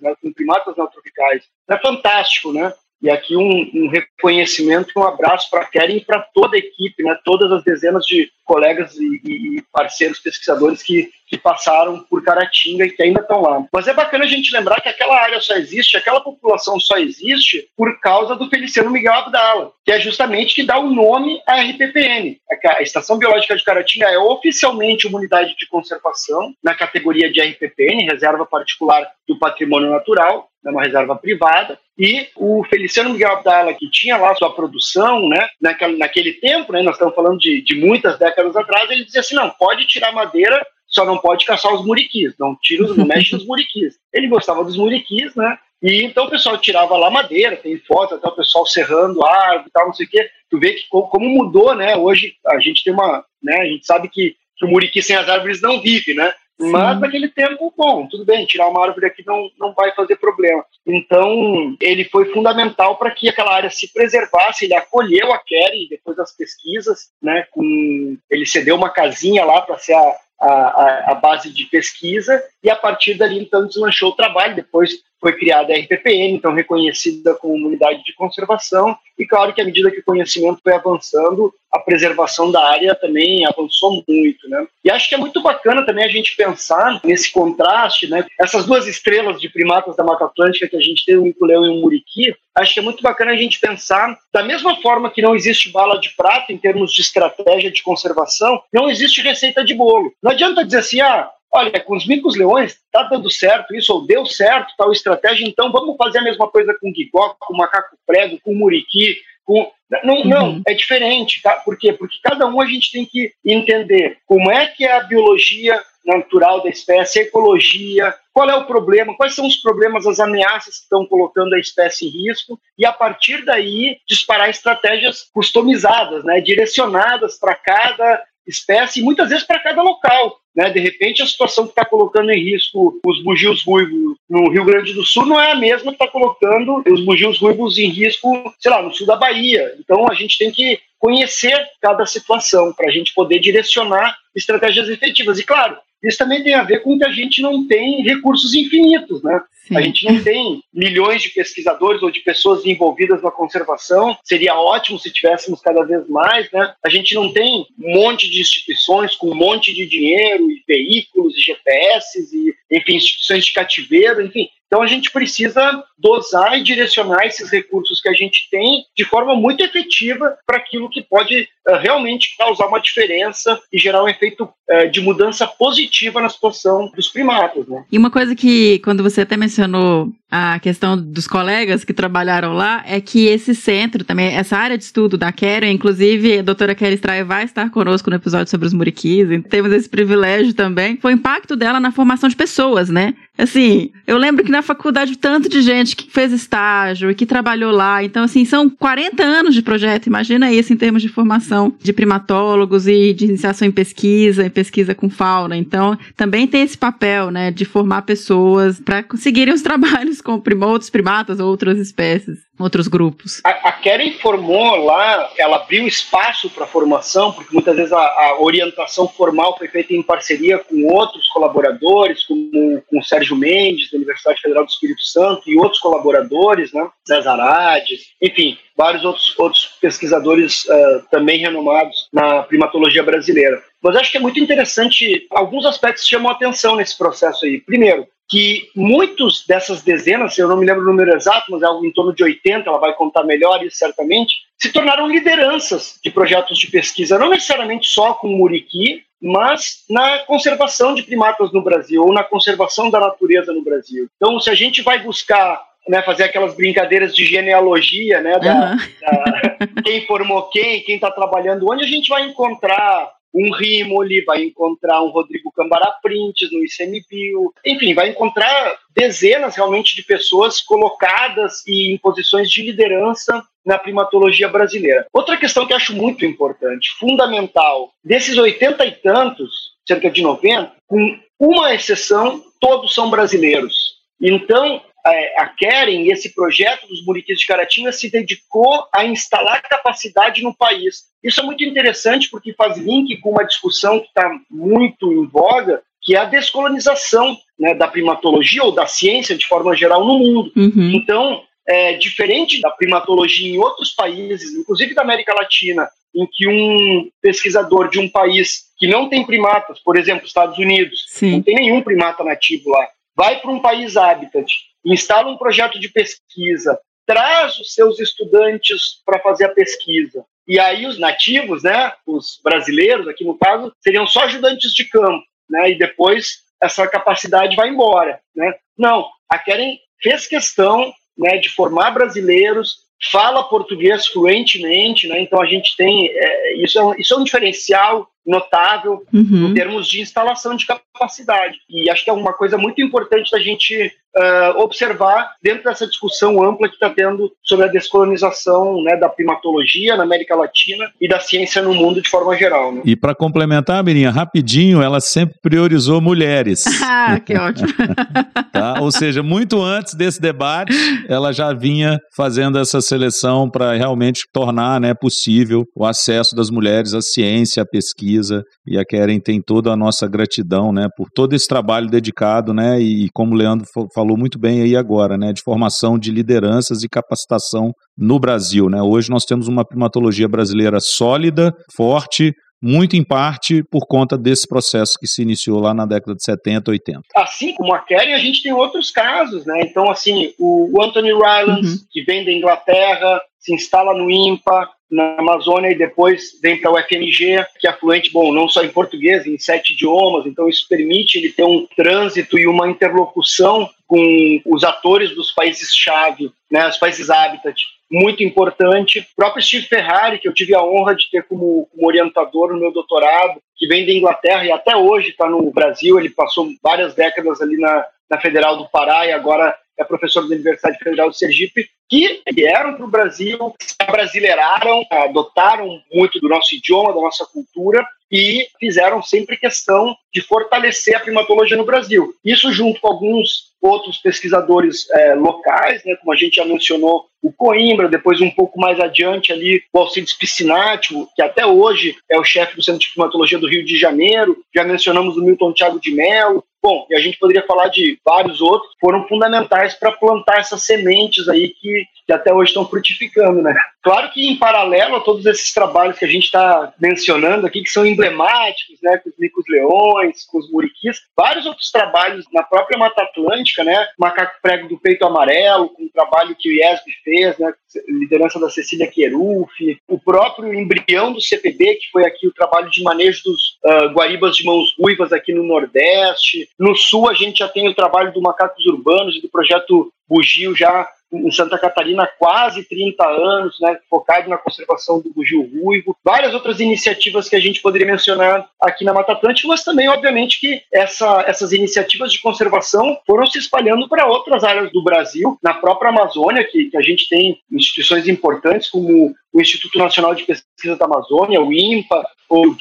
H: né, com primatas neotropicais. É fantástico, né? E aqui um, um reconhecimento um abraço para a Keren e para toda a equipe, né? todas as dezenas de colegas e, e parceiros pesquisadores que, que passaram por Caratinga e que ainda estão lá. Mas é bacana a gente lembrar que aquela área só existe, aquela população só existe por causa do Feliciano Miguel Abdala, que é justamente que dá o nome à RPPN. A Estação Biológica de Caratinga é oficialmente uma unidade de conservação na categoria de RPPN, Reserva Particular do Patrimônio Natural, é uma reserva privada, e o Feliciano Miguel Abdala, que tinha lá sua produção, né, naquele, naquele tempo, né, nós estamos falando de, de muitas décadas atrás, ele dizia assim, não, pode tirar madeira, só não pode caçar os muriquis, não tira, não mexe nos muriquis. Ele gostava dos muriquis, né, e então o pessoal tirava lá madeira, tem foto até o pessoal serrando árvore e tal, não sei o quê. Tu vê que como mudou, né? Hoje a gente tem uma, né? A gente sabe que, que o muriqui sem as árvores não vive, né? Sim. Mas naquele tempo, bom, tudo bem, tirar uma árvore aqui não, não vai fazer problema. Então, ele foi fundamental para que aquela área se preservasse. Ele acolheu a Kerry depois das pesquisas, né? Com, ele cedeu uma casinha lá para ser a, a, a, base de pesquisa e a partir dali então deslanchou o trabalho. Depois foi criada a RPPN, então reconhecida como unidade de conservação, e claro que à medida que o conhecimento foi avançando, a preservação da área também avançou muito, né? E acho que é muito bacana também a gente pensar nesse contraste, né? Essas duas estrelas de primatas da Mata Atlântica que a gente tem, o mico-leão e o muriqui, acho que é muito bacana a gente pensar da mesma forma que não existe bala de prata em termos de estratégia de conservação, não existe receita de bolo. Não adianta dizer assim, ah, olha, com os micos leões está dando certo isso, ou deu certo tal estratégia, então vamos fazer a mesma coisa com o guigó, com o macaco prego, com o muriqui, com... Não, uhum. não, é diferente, tá? Por quê? Porque cada um a gente tem que entender como é que é a biologia natural da espécie, a ecologia, qual é o problema, quais são os problemas, as ameaças que estão colocando a espécie em risco, e a partir daí disparar estratégias customizadas, né, direcionadas para cada espécie e muitas vezes para cada local. Né? De repente, a situação que está colocando em risco os bugios ruivos no Rio Grande do Sul não é a mesma que está colocando os bugios ruivos em risco, sei lá, no sul da Bahia. Então, a gente tem que conhecer cada situação para a gente poder direcionar estratégias efetivas. E, claro, isso também tem a ver com que a gente não tem recursos infinitos, né? Sim. A gente não tem milhões de pesquisadores ou de pessoas envolvidas na conservação. Seria ótimo se tivéssemos cada vez mais, né? A gente não tem um monte de instituições com um monte de dinheiro e veículos e GPS e, enfim, instituições de cativeiro, enfim. Então a gente precisa dosar e direcionar esses recursos que a gente tem de forma muito efetiva para aquilo que pode uh, realmente causar uma diferença e gerar um efeito uh, de mudança positiva na situação dos primatas. Né?
G: E uma coisa que, quando você até mencionou a questão dos colegas que trabalharam lá, é que esse centro também, essa área de estudo da Keren, inclusive a doutora Kelly Straia vai estar conosco no episódio sobre os muriquis, temos esse privilégio também, foi o impacto dela na formação de pessoas, né? Assim, eu lembro que na faculdade tanto de gente que fez estágio e que trabalhou lá. Então, assim, são 40 anos de projeto. Imagina isso em termos de formação de primatólogos e de iniciação em pesquisa, em pesquisa com fauna. Então, também tem esse papel, né, de formar pessoas para conseguirem os trabalhos com outros primatas ou outras espécies outros grupos?
H: A, a Keren formou lá, ela abriu espaço para formação, porque muitas vezes a, a, orientação formal foi feita em parceria com outros colaboradores, como com o Sérgio Mendes, da Universidade Federal do Espírito Santo, e outros colaboradores, né, César Ades, enfim, vários outros, outros pesquisadores uh, também renomados na primatologia brasileira. Mas acho que é muito interessante, alguns aspectos chamam a atenção nesse processo aí. Primeiro, que muitos dessas dezenas, eu não me lembro o número exato, mas é algo em torno de 80, ela vai contar melhor isso certamente, se tornaram lideranças de projetos de pesquisa, não necessariamente só com Muriqui, mas na conservação de primatas no Brasil, ou na conservação da natureza no Brasil. Então, se a gente vai buscar né, fazer aquelas brincadeiras de genealogia, né, da, uhum. da quem formou quem, quem está trabalhando onde, a gente vai encontrar um Rimoli, vai encontrar um Rodrigo Cambará Prints no ICMBio, enfim, vai encontrar dezenas realmente de pessoas colocadas e em posições de liderança na primatologia brasileira. Outra questão que acho muito importante, fundamental, desses oitenta e tantos, cerca de 90, com uma exceção, todos são brasileiros. Então, a Keren e esse projeto dos Muriquis de Caratinga se dedicou a instalar capacidade no país. Isso é muito interessante porque faz link com uma discussão que está muito em voga, que é a descolonização né, da primatologia ou da ciência de forma geral no mundo. Uhum. Então, é, diferente da primatologia em outros países, inclusive da América Latina, em que um pesquisador de um país que não tem primatas, por exemplo, Estados Unidos,
G: Sim.
H: não tem nenhum primata nativo lá, vai para um país habitat, instala um projeto de pesquisa, traz os seus estudantes para fazer a pesquisa. E aí os nativos, né, os brasileiros aqui no caso, seriam só ajudantes de campo, né, e depois essa capacidade vai embora, né? Não, a Keren fez questão, né, de formar brasileiros, fala português fluentemente, né? Então a gente tem é, isso, é um, isso é um diferencial notável
G: Uhum.
H: em termos de instalação de capacidade. E acho que é uma coisa muito importante da gente ah, observar dentro dessa discussão ampla que está tendo sobre a descolonização né, da primatologia na América Latina e da ciência no mundo de forma geral. Né?
I: E para complementar, Mirinha, rapidinho, ela sempre priorizou mulheres.
G: Ah, que ótimo.
I: tá? Ou seja, muito antes desse debate, ela já vinha fazendo essa seleção para realmente tornar né, possível o acesso das mulheres à ciência, à pesquisa. E a Keren tem toda a nossa gratidão né, por todo esse trabalho dedicado, né, e como o Leandro fa- falou muito bem aí agora, né, de formação de lideranças e capacitação no Brasil. Né? Hoje nós temos uma primatologia brasileira sólida, forte, muito em parte por conta desse processo que se iniciou lá na década de 70, 80.
H: Assim como a Keren, a gente tem outros casos, né? Então, assim, o, o Anthony Rylands,
G: Uhum.
H: que vem da Inglaterra, se instala no IMPA, na Amazônia, e depois vem para o FMG, que é fluente, bom, não só em português, em sete idiomas, então isso permite ele ter um trânsito e uma interlocução com os atores dos países-chave, né, os países habitat, muito importante. O próprio Steve Ferrari, que eu tive a honra de ter como, como orientador no meu doutorado, que vem da Inglaterra e até hoje está no Brasil, ele passou várias décadas ali na, na Federal do Pará e agora é professor da Universidade Federal de Sergipe, que vieram para o Brasil, se abrasileiraram, adotaram muito do nosso idioma, da nossa cultura e fizeram sempre questão de fortalecer a primatologia no Brasil. Isso junto com alguns outros pesquisadores eh, locais, né, como a gente já mencionou, o Coimbra, depois um pouco mais adiante ali o Alcides Piscinati, que até hoje é o chefe do Centro de Primatologia do Rio de Janeiro, já mencionamos o Milton Thiago de Mello, Bom, e a gente poderia falar de vários outros, foram fundamentais para plantar essas sementes aí que, que até hoje estão frutificando, né? Claro que em paralelo a todos esses trabalhos que a gente está mencionando aqui, que são emblemáticos, né, com os micos-leões, com os muriquis, vários outros trabalhos na própria Mata Atlântica, né, Macaco Prego do Peito Amarelo, com o trabalho que o IESB fez, né, liderança da Cecília Queruf, o próprio embrião do CPB, que foi aqui o trabalho de manejo dos uh, guaribas de mãos ruivas aqui no Nordeste, no Sul a gente já tem o trabalho do Macacos Urbanos e do projeto Bugio já em Santa Catarina há quase 30 anos, né, focado na conservação do bugio ruivo, várias outras iniciativas que a gente poderia mencionar aqui na Mata Atlântica, mas também, obviamente, que essa, essas iniciativas de conservação foram se espalhando para outras áreas do Brasil, na própria Amazônia, que, que a gente tem instituições importantes como o Instituto Nacional de Pesquisa da Amazônia, o INPA, o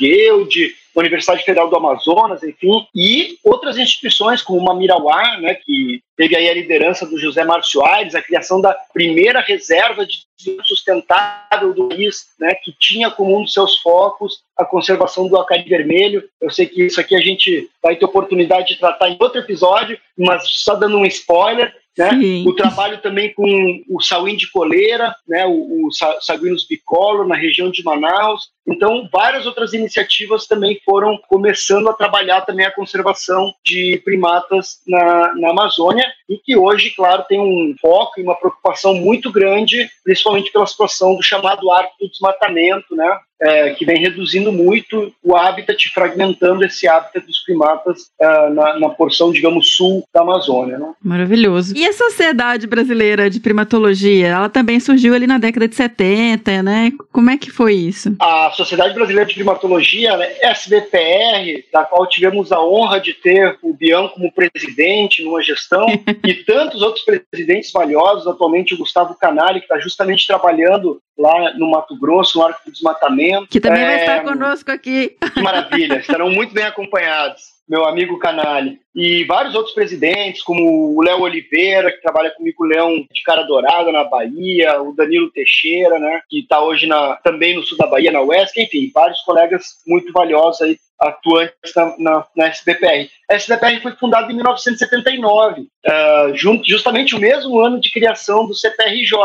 H: a Universidade Federal do Amazonas, enfim, e outras instituições como uma Mirauá, né, que teve aí a liderança do José Márcio Aires, a criação da primeira reserva de desenvolvimento sustentável do país, né, que tinha como um dos seus focos a conservação do acari vermelho. Eu sei que isso aqui a gente vai ter oportunidade de tratar em outro episódio, mas só dando um spoiler, né? O trabalho também com o sauim de coleira, né? o, o Saguinus bicolor na região de Manaus. Então, várias outras iniciativas também foram começando a trabalhar também a conservação de primatas na, na Amazônia e que hoje, claro, tem um foco e uma preocupação muito grande, principalmente pela situação do chamado arco do desmatamento, né? É, que vem reduzindo muito o habitat, fragmentando esse habitat dos primatas uh, na, na, porção, digamos, sul da Amazônia. Né?
G: Maravilhoso. E a Sociedade Brasileira de Primatologia, ela também surgiu ali na década de 70, né? Como é que foi isso?
H: A Sociedade Brasileira de Primatologia, né, SBPR, da qual tivemos a honra de ter o Bião como presidente numa gestão, e tantos outros presidentes valiosos, atualmente o Gustavo Canali, que está justamente trabalhando lá no Mato Grosso, no Arco do Desmatamento.
G: Que também é, vai estar conosco aqui.
H: Que maravilha, estarão muito bem acompanhados, meu amigo Canali. E vários outros presidentes, como o Léo Oliveira, que trabalha com o Leão de Cara Dourada, na Bahia, o Danilo Teixeira, né, que está hoje na, também no sul da Bahia, na UESC, enfim, vários colegas muito valiosos aí atuantes na, na, SBPR. A SBPR foi fundada em 1979, uh, junto, justamente o mesmo ano de criação do CPRJ,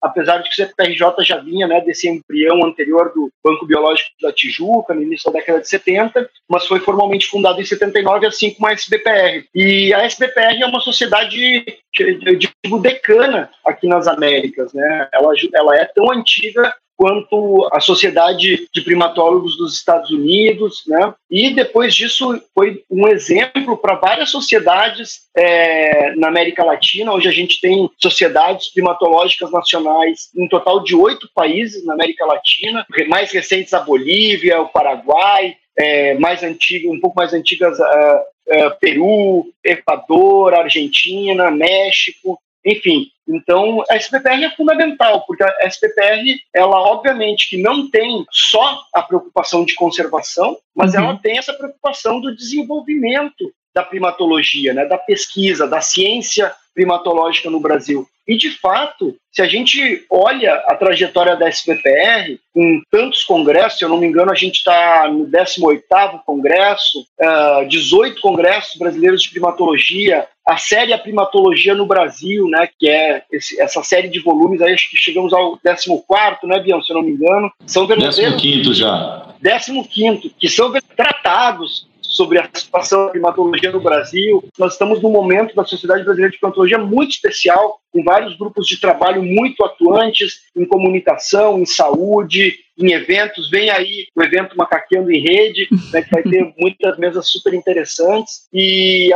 H: apesar de que o CPRJ já vinha né, desse embrião anterior do Banco Biológico da Tijuca, no início da década de 70, mas foi formalmente fundado em 79, assim como a SBPR. E a SBPR é uma sociedade, eu digo, decana aqui nas Américas. Né? Ela, ela é tão antiga quanto a Sociedade de Primatólogos dos Estados Unidos, né? E depois disso foi um exemplo para várias sociedades é, na América Latina. Hoje a gente tem sociedades primatológicas nacionais em um total de oito países na América Latina, mais recentes a Bolívia, o Paraguai, é, mais antigas, um pouco mais antigas, uh, uh, Peru, Equador, Argentina, México, enfim, então a SPPR é fundamental, porque a SPPR, ela obviamente que não tem só a preocupação de conservação, mas uhum. ela tem essa preocupação do desenvolvimento da primatologia, né, da pesquisa, da ciência primatológica no Brasil. E, de fato, se a gente olha a trajetória da SPPR, com tantos congressos, se eu não me engano, a gente está no 18º congresso, uh, 18 congressos brasileiros de primatologia, a série A Primatologia no Brasil, né, que é esse, essa série de volumes, aí acho que chegamos ao 14º, né, Bião, se eu não me engano. São verdadeiros...
I: 15º já.
H: 15º, que são tratados sobre a situação da primatologia no Brasil. Nós estamos num momento da Sociedade Brasileira de Primatologia muito especial, com vários grupos de trabalho muito atuantes em comunicação, em saúde, em eventos. Vem aí o evento Macaqueando em Rede, né, que vai ter muitas mesas super interessantes. E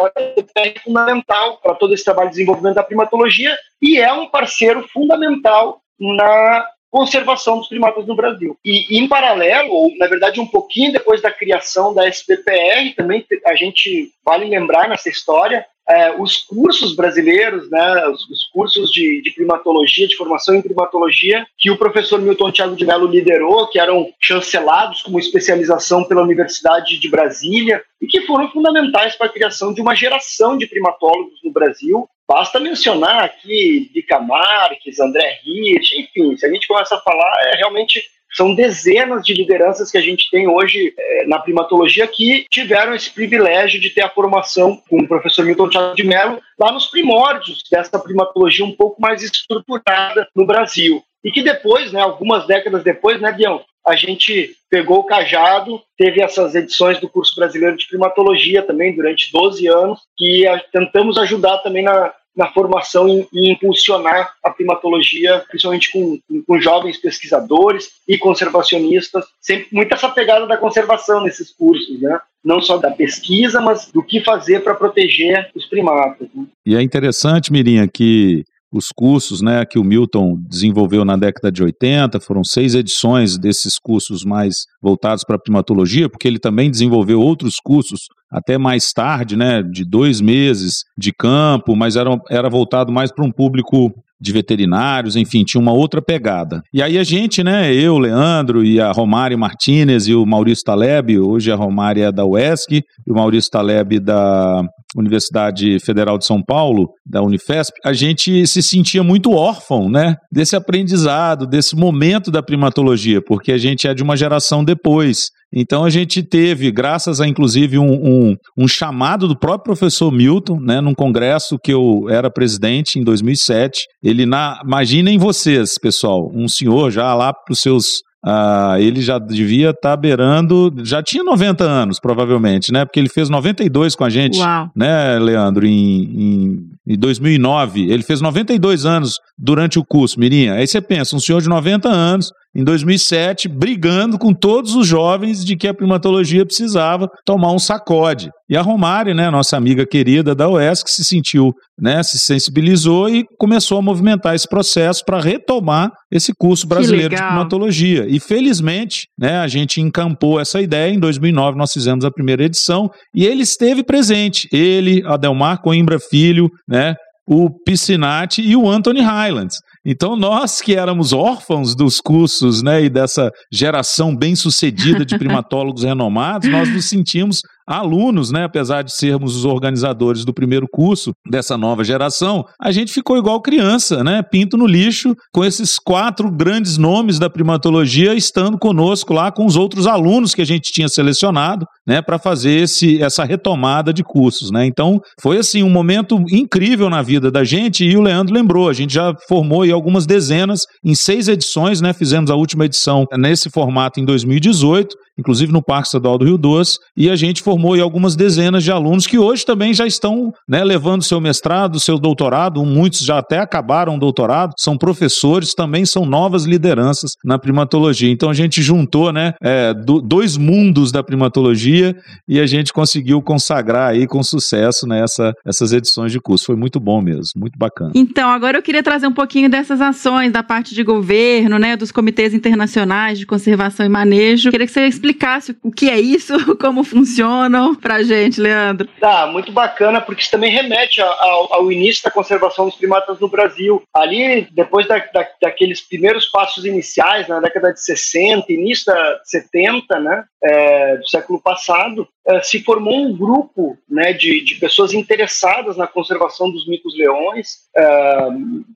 H: é fundamental para todo esse trabalho de desenvolvimento da primatologia e é um parceiro fundamental na conservação dos primatas no Brasil. E, em paralelo, ou na verdade um pouquinho depois da criação da SBPR, também a gente vale lembrar nessa história é, os cursos brasileiros, né, os, os cursos de, de, primatologia, de formação em primatologia, que o professor Milton Thiago de Mello liderou, que eram chancelados como especialização pela Universidade de Brasília e que foram fundamentais para a criação de uma geração de primatólogos no Brasil. Basta mencionar aqui Dica Marques, André Hirsch, enfim, se a gente começa a falar, é realmente são dezenas de lideranças que a gente tem hoje é, na primatologia que tiveram esse privilégio de ter a formação com o professor Milton Thiago de Mello lá nos primórdios dessa primatologia um pouco mais estruturada no Brasil. E que depois, né, algumas décadas depois, né, Bião, a gente pegou o cajado, teve essas edições do curso brasileiro de primatologia também durante 12 anos, que tentamos ajudar também na, na formação e, e, impulsionar a primatologia, principalmente com, com, jovens pesquisadores e conservacionistas, sempre muito essa pegada da conservação nesses cursos, né? Não só da pesquisa, mas do que fazer para proteger os primatas. Né?
I: E é interessante, Mirinha, que os cursos né, que o Milton desenvolveu na década de 80, foram seis edições desses cursos mais voltados para a primatologia, porque ele também desenvolveu outros cursos até mais tarde, né, de dois meses de campo, mas era, era voltado mais para um público de veterinários, enfim, tinha uma outra pegada. E aí a gente, né, eu, Leandro e a Romário Martinez e o Maurício Taleb, hoje a Romária é da UESC e o Maurício Taleb da Universidade Federal de São Paulo, da Unifesp, a gente se sentia muito órfão, né, desse aprendizado, desse momento da primatologia, porque a gente é de uma geração depois. Então a gente teve, graças a inclusive um, um, um, chamado do próprio professor Milton, né, num congresso que eu era presidente em 2007. Ele na, imaginem vocês, pessoal, um senhor já lá para os seus ah, ele já devia estar tá beirando, já tinha 90 anos, provavelmente, né? Porque ele fez 92 com a gente,
G: Uau.
I: né, Leandro, em, em, em 2009. Ele fez 92 anos durante o curso, Mirinha. Aí você pensa, um senhor de 90 anos, em 2007, brigando com todos os jovens de que a primatologia precisava tomar um sacode. E a Romário, né, nossa amiga querida da UESC, se sentiu, né, se sensibilizou e começou a movimentar esse processo para retomar esse curso brasileiro de primatologia. E felizmente, né, a gente encampou essa ideia. Em 2009 nós fizemos a primeira edição e ele esteve presente. Ele, Adelmar Coimbra Filho, né, o Piscinati e o Anthony Highlands. Então, nós que éramos órfãos dos cursos né, e dessa geração bem-sucedida de primatólogos renomados, nós nos sentimos alunos, né, apesar de sermos os organizadores do primeiro curso dessa nova geração, a gente ficou igual criança, né, pinto no lixo, com esses quatro grandes nomes da primatologia estando conosco lá com os outros alunos que a gente tinha selecionado, né, para fazer esse, essa retomada de cursos, né? Então, foi assim um momento incrível na vida da gente e o Leandro lembrou, a gente já formou aí algumas dezenas em seis edições, né? Fizemos a última edição nesse formato em 2018 inclusive no Parque Estadual do Rio Doce, e a gente formou algumas dezenas de alunos que hoje também já estão né, levando seu mestrado, seu doutorado, muitos já até acabaram o doutorado, são professores, também são novas lideranças na primatologia. Então a gente juntou né, é, do, dois mundos da primatologia e a gente conseguiu consagrar aí com sucesso né, essas edições de curso. Foi muito bom mesmo, muito bacana.
G: Então, agora eu queria trazer um pouquinho dessas ações da parte de governo, né, dos comitês internacionais de conservação e manejo. Queria que você explicasse o que é isso, como funcionam pra gente, Leandro.
H: Tá, muito bacana, porque isso também remete ao, ao início da conservação dos primatas no Brasil. Ali, depois da, da, daqueles primeiros passos iniciais, na década de 60, início da 70, né, é, do século passado, é, se formou um grupo né, de, de pessoas interessadas na conservação dos micos-leões, é,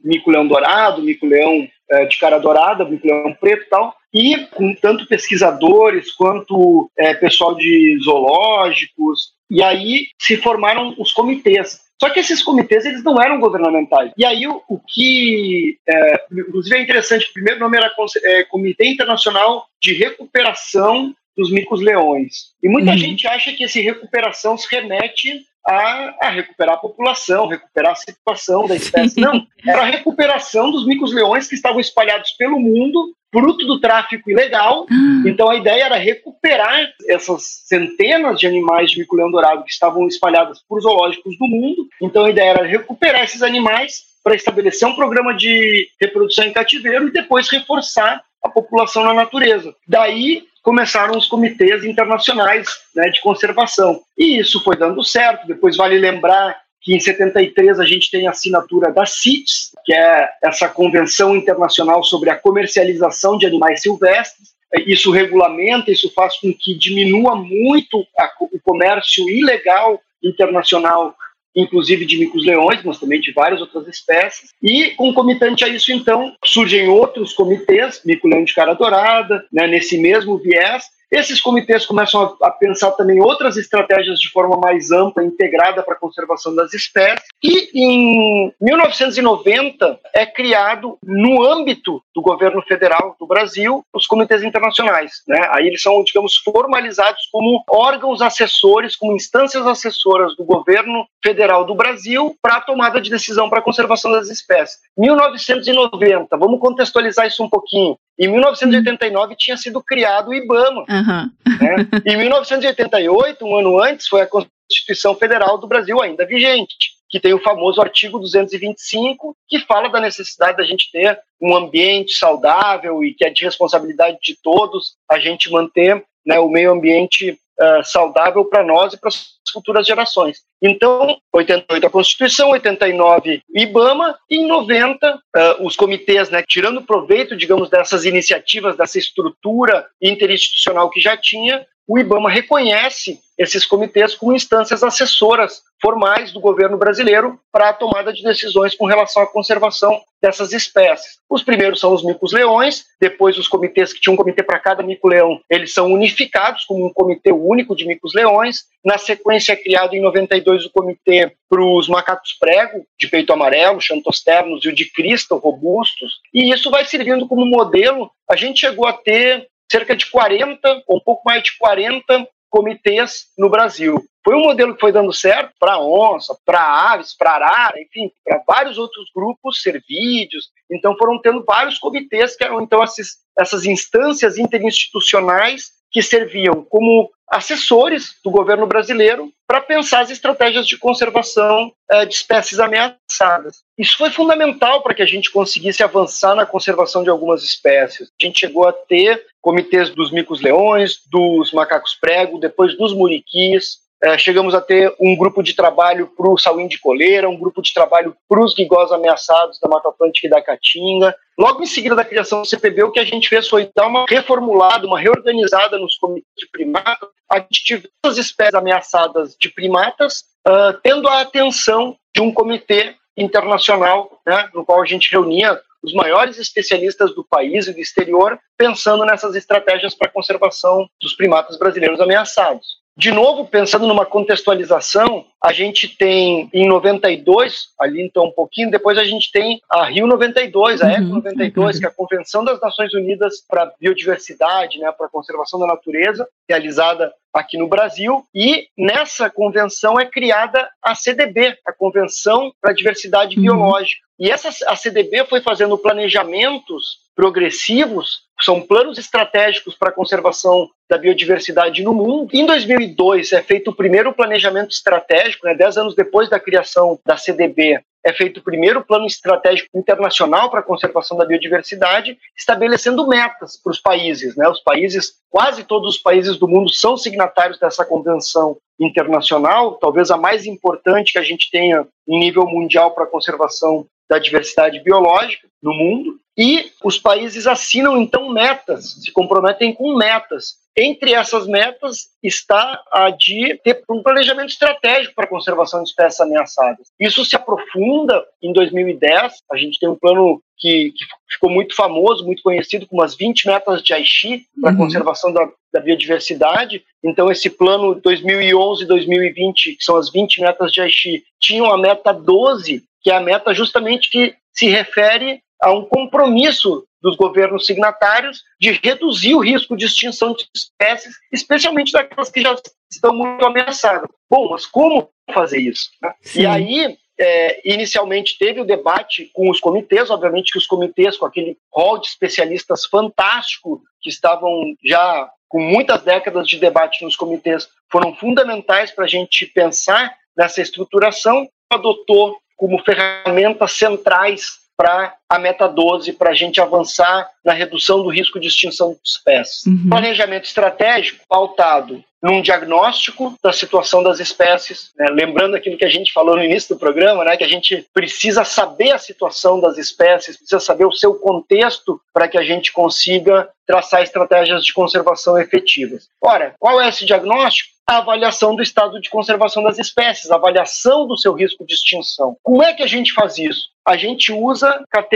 H: mico-leão dourado, mico-leão é, de cara dourada, mico-leão preto e tal, e com tanto pesquisadores quanto é, pessoal de zoológicos, e aí se formaram os comitês. Só que esses comitês eles não eram governamentais. E aí o, o que, é, inclusive é interessante, o primeiro nome era é, Comitê Internacional de Recuperação dos Micos-Leões. E muita uhum. gente acha que esse recuperação se remete a, a, recuperar a população, recuperar a situação da espécie. Não, era a recuperação dos micos-leões que estavam espalhados pelo mundo, fruto do tráfico ilegal. Ah. Então a ideia era recuperar essas centenas de animais de mico-leão dourado que estavam espalhados por zoológicos do mundo. Então a ideia era recuperar esses animais para estabelecer um programa de reprodução em cativeiro e depois reforçar a população na natureza. Daí começaram os comitês internacionais né, de conservação. E isso foi dando certo. Depois vale lembrar que em 73 a gente tem a assinatura da CITES, que é essa Convenção Internacional sobre a Comercialização de Animais Silvestres. Isso regulamenta, isso faz com que diminua muito a, o comércio ilegal internacional inclusive de micos-leões, mas também de várias outras espécies. E concomitante a isso, então, surgem outros comitês, mico-leão de cara dourada, né, nesse mesmo viés, esses comitês começam a, a, pensar também outras estratégias de forma mais ampla, integrada para a conservação das espécies. E em 1990 é criado, no âmbito do governo federal do Brasil, os comitês internacionais. Né? Aí eles são, digamos, formalizados como órgãos assessores, como instâncias assessoras do governo federal do Brasil para a tomada de decisão para a conservação das espécies. 1990, vamos contextualizar isso um pouquinho. Em 1989 tinha sido criado o IBAMA. Uhum. Né? Em 1988, um ano antes, foi a Constituição Federal do Brasil ainda vigente, que tem o famoso artigo 225, que fala da necessidade da gente ter um ambiente saudável e que é de responsabilidade de todos a gente manter né, o meio ambiente uh, saudável para nós e para as futuras gerações. Então, 88 a Constituição, 89 IBAMA e em 90 uh, os comitês, né, tirando proveito, digamos, dessas iniciativas, dessa estrutura interinstitucional que já tinha, o IBAMA reconhece esses comitês como instâncias assessoras formais do governo brasileiro para a tomada de decisões com relação à conservação dessas espécies. Os primeiros são os micos-leões, depois os comitês que tinham um comitê para cada mico-leão, eles são unificados como um comitê único de micos-leões. Na sequência é criado em 92 o comitê para os macacos prego, de peito amarelo, xantosternos e o de crista, robustos, e isso vai servindo como modelo. A gente chegou a ter cerca de 40, ou um pouco mais de 40 comitês no Brasil. Foi um modelo que foi dando certo para onça, para aves, para arara, enfim, para vários outros grupos, servídeos. Então foram tendo vários comitês que eram então essas instâncias interinstitucionais que serviam como assessores do governo brasileiro para pensar as estratégias de conservação eh, de espécies ameaçadas. Isso foi fundamental para que a gente conseguisse avançar na conservação de algumas espécies. A gente chegou a ter comitês dos micos-leões, dos macacos prego, depois dos muriquis, é, chegamos a ter um grupo de trabalho para o sauim de coleira, um grupo de trabalho para os guigós ameaçados da Mata Atlântica e da Caatinga. Logo em seguida da criação do CPB, o que a gente fez foi dar uma reformulada, uma reorganizada nos comitês de primatas, a gente tiver as espécies ameaçadas de primatas uh, tendo a atenção de um comitê internacional, né, no qual a gente reunia os maiores especialistas do país e do exterior, pensando nessas estratégias para a conservação dos primatas brasileiros ameaçados. De novo, pensando numa contextualização, a gente tem em 92, ali então um pouquinho, depois a gente tem a Rio 92, a ECO 92, que é a Convenção das Nações Unidas para a Biodiversidade, né, para a Conservação da Natureza, realizada aqui no Brasil, e nessa convenção é criada a CDB, a Convenção para a Diversidade uhum. Biológica. E essa a CDB foi fazendo planejamentos progressivos, são planos estratégicos para a conservação da biodiversidade no mundo. Em 2002 é feito o primeiro planejamento estratégico, né, dez anos depois da criação da CDB, é feito o primeiro plano estratégico internacional para a conservação da biodiversidade, estabelecendo metas para os países. Né? Os países, quase todos os países do mundo são signatários dessa convenção internacional, talvez a mais importante que a gente tenha em nível mundial para a conservação da diversidade biológica no mundo. E os países assinam então metas, se comprometem com metas. Entre essas metas está a de ter um planejamento estratégico para a conservação de espécies ameaçadas. Isso se aprofunda em 2010. A gente tem um plano que, que ficou muito famoso, muito conhecido, com umas 20 metas de Aichi para a uhum. conservação da, da, biodiversidade. Então, esse plano 2011-2020, que são as 20 metas de Aichi, tinha a meta 12, que é a meta justamente que se refere a um compromisso dos governos signatários de reduzir o risco de extinção de espécies, especialmente daquelas que já estão muito ameaçadas. Bom, mas como fazer isso? Né? E aí, é, inicialmente teve o debate com os comitês, obviamente que os comitês, com aquele rol de especialistas fantástico, que estavam já com muitas décadas de debate nos comitês, foram fundamentais para a gente pensar nessa estruturação, adotou como ferramentas centrais para a meta 12, para a gente avançar na redução do risco de extinção de espécies. Uhum. Planejamento estratégico pautado num diagnóstico da situação das espécies, né? lembrando aquilo que a gente falou no início do programa, né? que a gente precisa saber a situação das espécies, precisa saber o seu contexto para que a gente consiga traçar estratégias de conservação efetivas. Ora, qual é esse diagnóstico? a avaliação do estado de conservação das espécies, a avaliação do seu risco de extinção. Como é que a gente faz isso? A gente usa categorias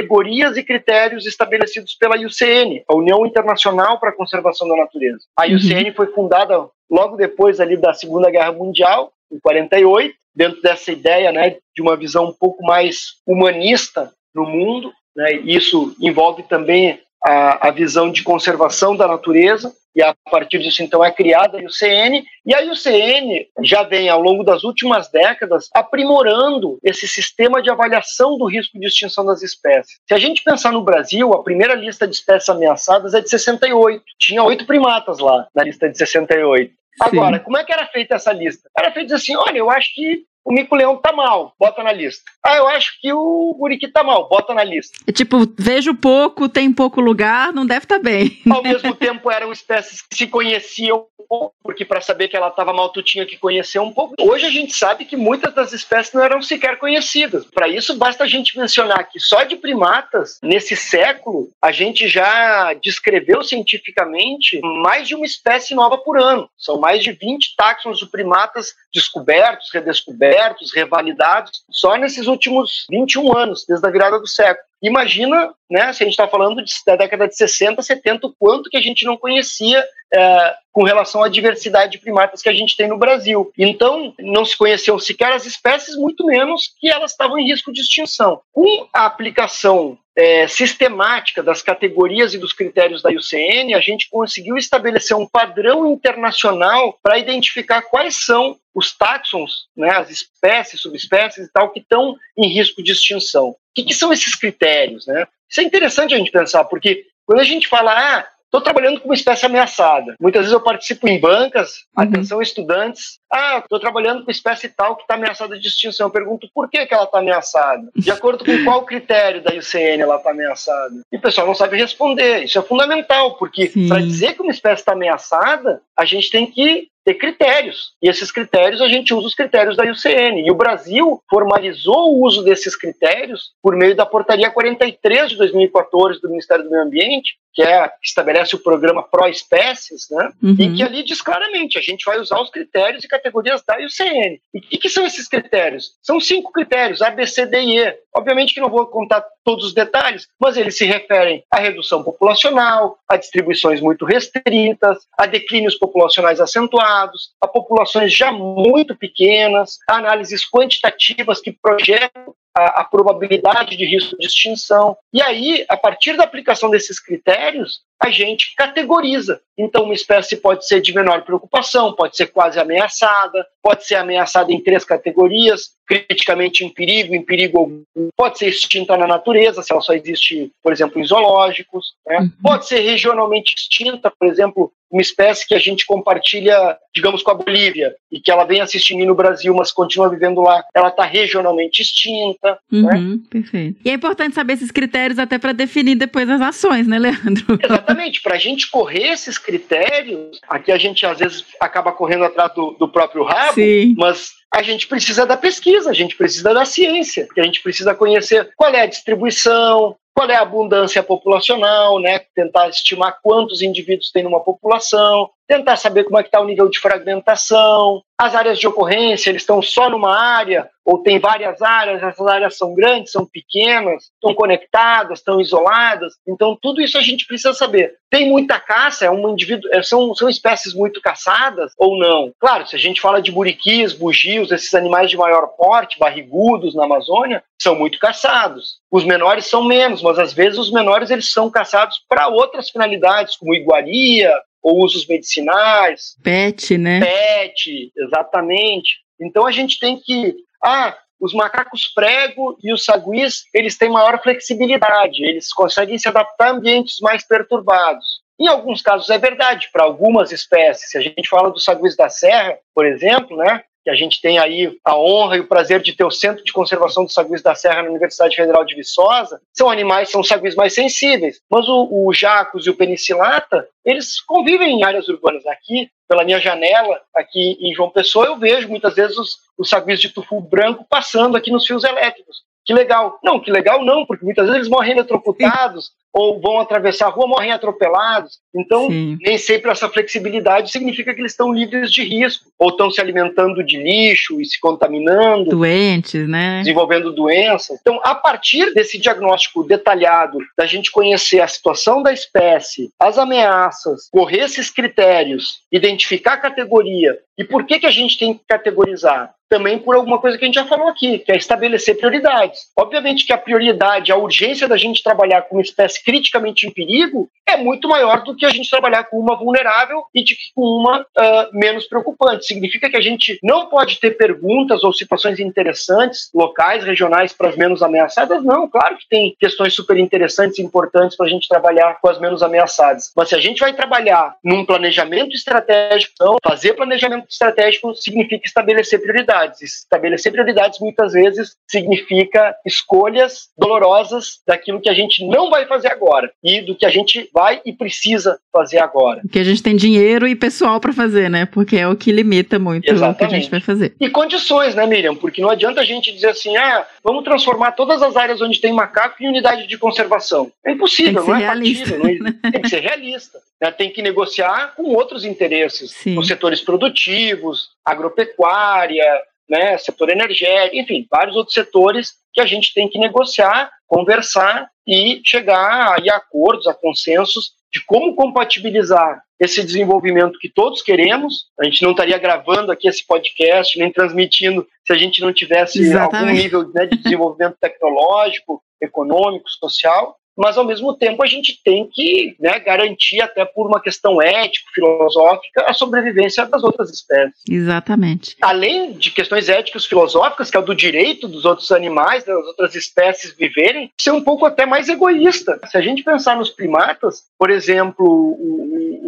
H: e critérios estabelecidos pela IUCN, a União Internacional para a Conservação da Natureza. A IUCN uhum. foi fundada logo depois ali da Segunda Guerra Mundial, em 48, dentro dessa ideia né, de uma visão um pouco mais humanista no mundo. Né, isso envolve também a, a visão de conservação da natureza, e a partir disso então é criada a IUCN, e a IUCN já vem ao longo das últimas décadas aprimorando esse sistema de avaliação do risco de extinção das espécies. Se a gente pensar no Brasil, a primeira lista de espécies ameaçadas é de 68, tinha oito primatas lá na lista de 68. Agora, Sim. como é que era feita essa lista? Era feito assim, olha, eu acho que o mico-leão tá mal, bota na lista. Ah, eu acho que o guriqui tá mal, bota na lista.
G: É tipo, vejo pouco, tem pouco lugar, não deve estar tá bem.
H: Ao mesmo tempo, eram espécies que se conheciam um pouco, porque para saber que ela estava mal, tu tinha que conhecer um pouco. Hoje a gente sabe que muitas das espécies não eram sequer conhecidas. Para isso, basta a gente mencionar que só de primatas, nesse século, a gente já descreveu cientificamente mais de uma espécie nova por ano. São mais de 20 táxons de primatas descobertos, redescobertos, revalidados, só nesses últimos 21 anos, desde a virada do século. Imagina, né, se a gente está falando de, da década de 60, 70, o quanto que a gente não conhecia é, com relação à diversidade de primatas que a gente tem no Brasil. Então, não se conheciam sequer as espécies, muito menos que elas estavam em risco de extinção. Com a aplicação é, sistemática das categorias e dos critérios da IUCN, a gente conseguiu estabelecer um padrão internacional para identificar quais são os táxons, né, as espécies, subespécies e tal, que estão em risco de extinção. O que, que são esses critérios? Né? Isso é interessante a gente pensar, porque quando a gente fala, ah, Estou trabalhando com uma espécie ameaçada. Muitas vezes eu participo em bancas, uhum. atenção estudantes. Ah, estou trabalhando com espécie tal que está ameaçada de extinção. Eu pergunto por que, que ela está ameaçada? De acordo com qual critério da IUCN ela está ameaçada? E o pessoal não sabe responder. Isso é fundamental, porque para dizer que uma espécie está ameaçada, a gente tem que ter critérios. E esses critérios, a gente usa os critérios da IUCN. E o Brasil formalizou o uso desses critérios por meio da Portaria 43 de 2014 do Ministério do Meio Ambiente, que é que estabelece o programa Pró-Espécies, né?
G: Uhum.
H: E que ali diz claramente, a gente vai usar os critérios e categorias da IUCN. E o que, que são esses critérios? São cinco critérios, A, B, C, D e E. Obviamente que não vou contar todos os detalhes, mas eles se referem à redução populacional, a distribuições muito restritas, a declínios populacionais acentuados, a populações já muito pequenas, a análises quantitativas que projetam a, a, probabilidade de risco de extinção. E aí, a partir da aplicação desses critérios, a gente categoriza. Então, uma espécie pode ser de menor preocupação, pode ser quase ameaçada, pode ser ameaçada em três categorias: criticamente em perigo, em perigo pode ser extinta na natureza, se ela só existe, por exemplo, em zoológicos. Né? Uhum. Pode ser regionalmente extinta, por exemplo, uma espécie que a gente compartilha, digamos, com a Bolívia, e que ela vem assistindo no Brasil, mas continua vivendo lá, ela está regionalmente extinta.
G: Uhum,
H: né?
G: Perfeito. E é importante saber esses critérios até para definir depois as ações, né, Leandro?
H: Exatamente. Para a gente correr esses critérios, aqui a gente às vezes acaba correndo atrás do, do próprio rabo,
G: Sim.
H: mas a gente precisa da pesquisa, a gente precisa da ciência, porque a gente precisa conhecer qual é a distribuição, qual é a abundância populacional, né? Tentar estimar quantos indivíduos tem numa população, tentar saber como é que está o nível de fragmentação, as áreas de ocorrência, eles estão só numa área ou tem várias áreas, essas áreas são grandes, são pequenas, estão conectadas, estão isoladas. Então, tudo isso a gente precisa saber. Tem muita caça, é um indivíduo, são, são espécies muito caçadas ou não? Claro, se a gente fala de buriquis, bugios, esses animais de maior porte, barrigudos na Amazônia, são muito caçados. Os menores são menos, mas às vezes os menores eles são caçados para outras finalidades, como iguaria, ou usos medicinais.
G: Pet, né?
H: Pet, exatamente. Então a gente tem que. Ah, os macacos prego e os saguis, eles têm maior flexibilidade, eles conseguem se adaptar a ambientes mais perturbados. Em alguns casos é verdade, para algumas espécies. Se a gente fala dos saguis da serra, por exemplo, né, a gente tem aí a honra e o prazer de ter o Centro de Conservação dos Saguis da Serra na Universidade Federal de Viçosa, são animais, são saguis mais sensíveis. Mas o, o jacos e o penicilata, eles convivem em áreas urbanas. Aqui, pela minha janela, aqui em João Pessoa, eu vejo muitas vezes os, os saguis de tufu branco passando aqui nos fios elétricos. Que legal. Não, que legal não, porque muitas vezes eles morrem eletrocutados ou vão atravessar a rua, morrem atropelados. Então,
G: Sim.
H: nem sempre essa flexibilidade significa que eles estão livres de risco, ou estão se alimentando de lixo e se contaminando,
G: Doentes, né?
H: desenvolvendo doenças. Então, a partir desse diagnóstico detalhado, da gente conhecer a situação da espécie, as ameaças, correr esses critérios, identificar a categoria e por que, que a gente tem que categorizar? Também por alguma coisa que a gente já falou aqui, que é estabelecer prioridades. Obviamente que a prioridade, a urgência da gente trabalhar com uma espécie criticamente em perigo é muito maior do que a gente trabalhar com uma vulnerável e de com uma uh, menos preocupante. Significa que a gente não pode ter perguntas ou situações interessantes, locais, regionais, para as menos ameaçadas? Não, claro que tem questões super interessantes e importantes para a gente trabalhar com as menos ameaçadas. Mas se a gente vai trabalhar num planejamento estratégico, então, fazer planejamento estratégico significa estabelecer prioridades. Estabelecer prioridades muitas vezes significa escolhas dolorosas daquilo que a gente não vai fazer agora e do que a gente vai e precisa fazer agora.
G: Porque a gente tem dinheiro e pessoal para fazer, né? Porque é o que limita muito o que a
H: Exatamente.
G: gente vai fazer.
H: E condições, né, Miriam? Porque não adianta a gente dizer assim, ah, vamos transformar todas as áreas onde tem macaco em unidade de conservação. É impossível,
G: que
H: não é
G: realista,
H: factível. Não é- Tem que ser realista. né? Tem que negociar com outros interesses,
G: Sim.
H: os setores produtivos, agropecuária, né, setor energético, enfim, vários outros setores que a gente tem que negociar, conversar e chegar a acordos, a consensos de como compatibilizar esse desenvolvimento que todos queremos. A gente não estaria gravando aqui esse podcast, nem transmitindo se a gente não tivesse algum
G: Exatamente.
H: nível né, de desenvolvimento tecnológico, econômico, social. Mas, ao mesmo tempo, a gente tem que né, garantir, até por uma questão ético-filosófica, a sobrevivência das outras espécies
G: Exatamente.
H: além de questões éticas filosóficas, que é o do direito dos outros animais, das outras espécies viverem, ser um pouco até mais egoísta. Se a gente pensar nos primatas, por exemplo,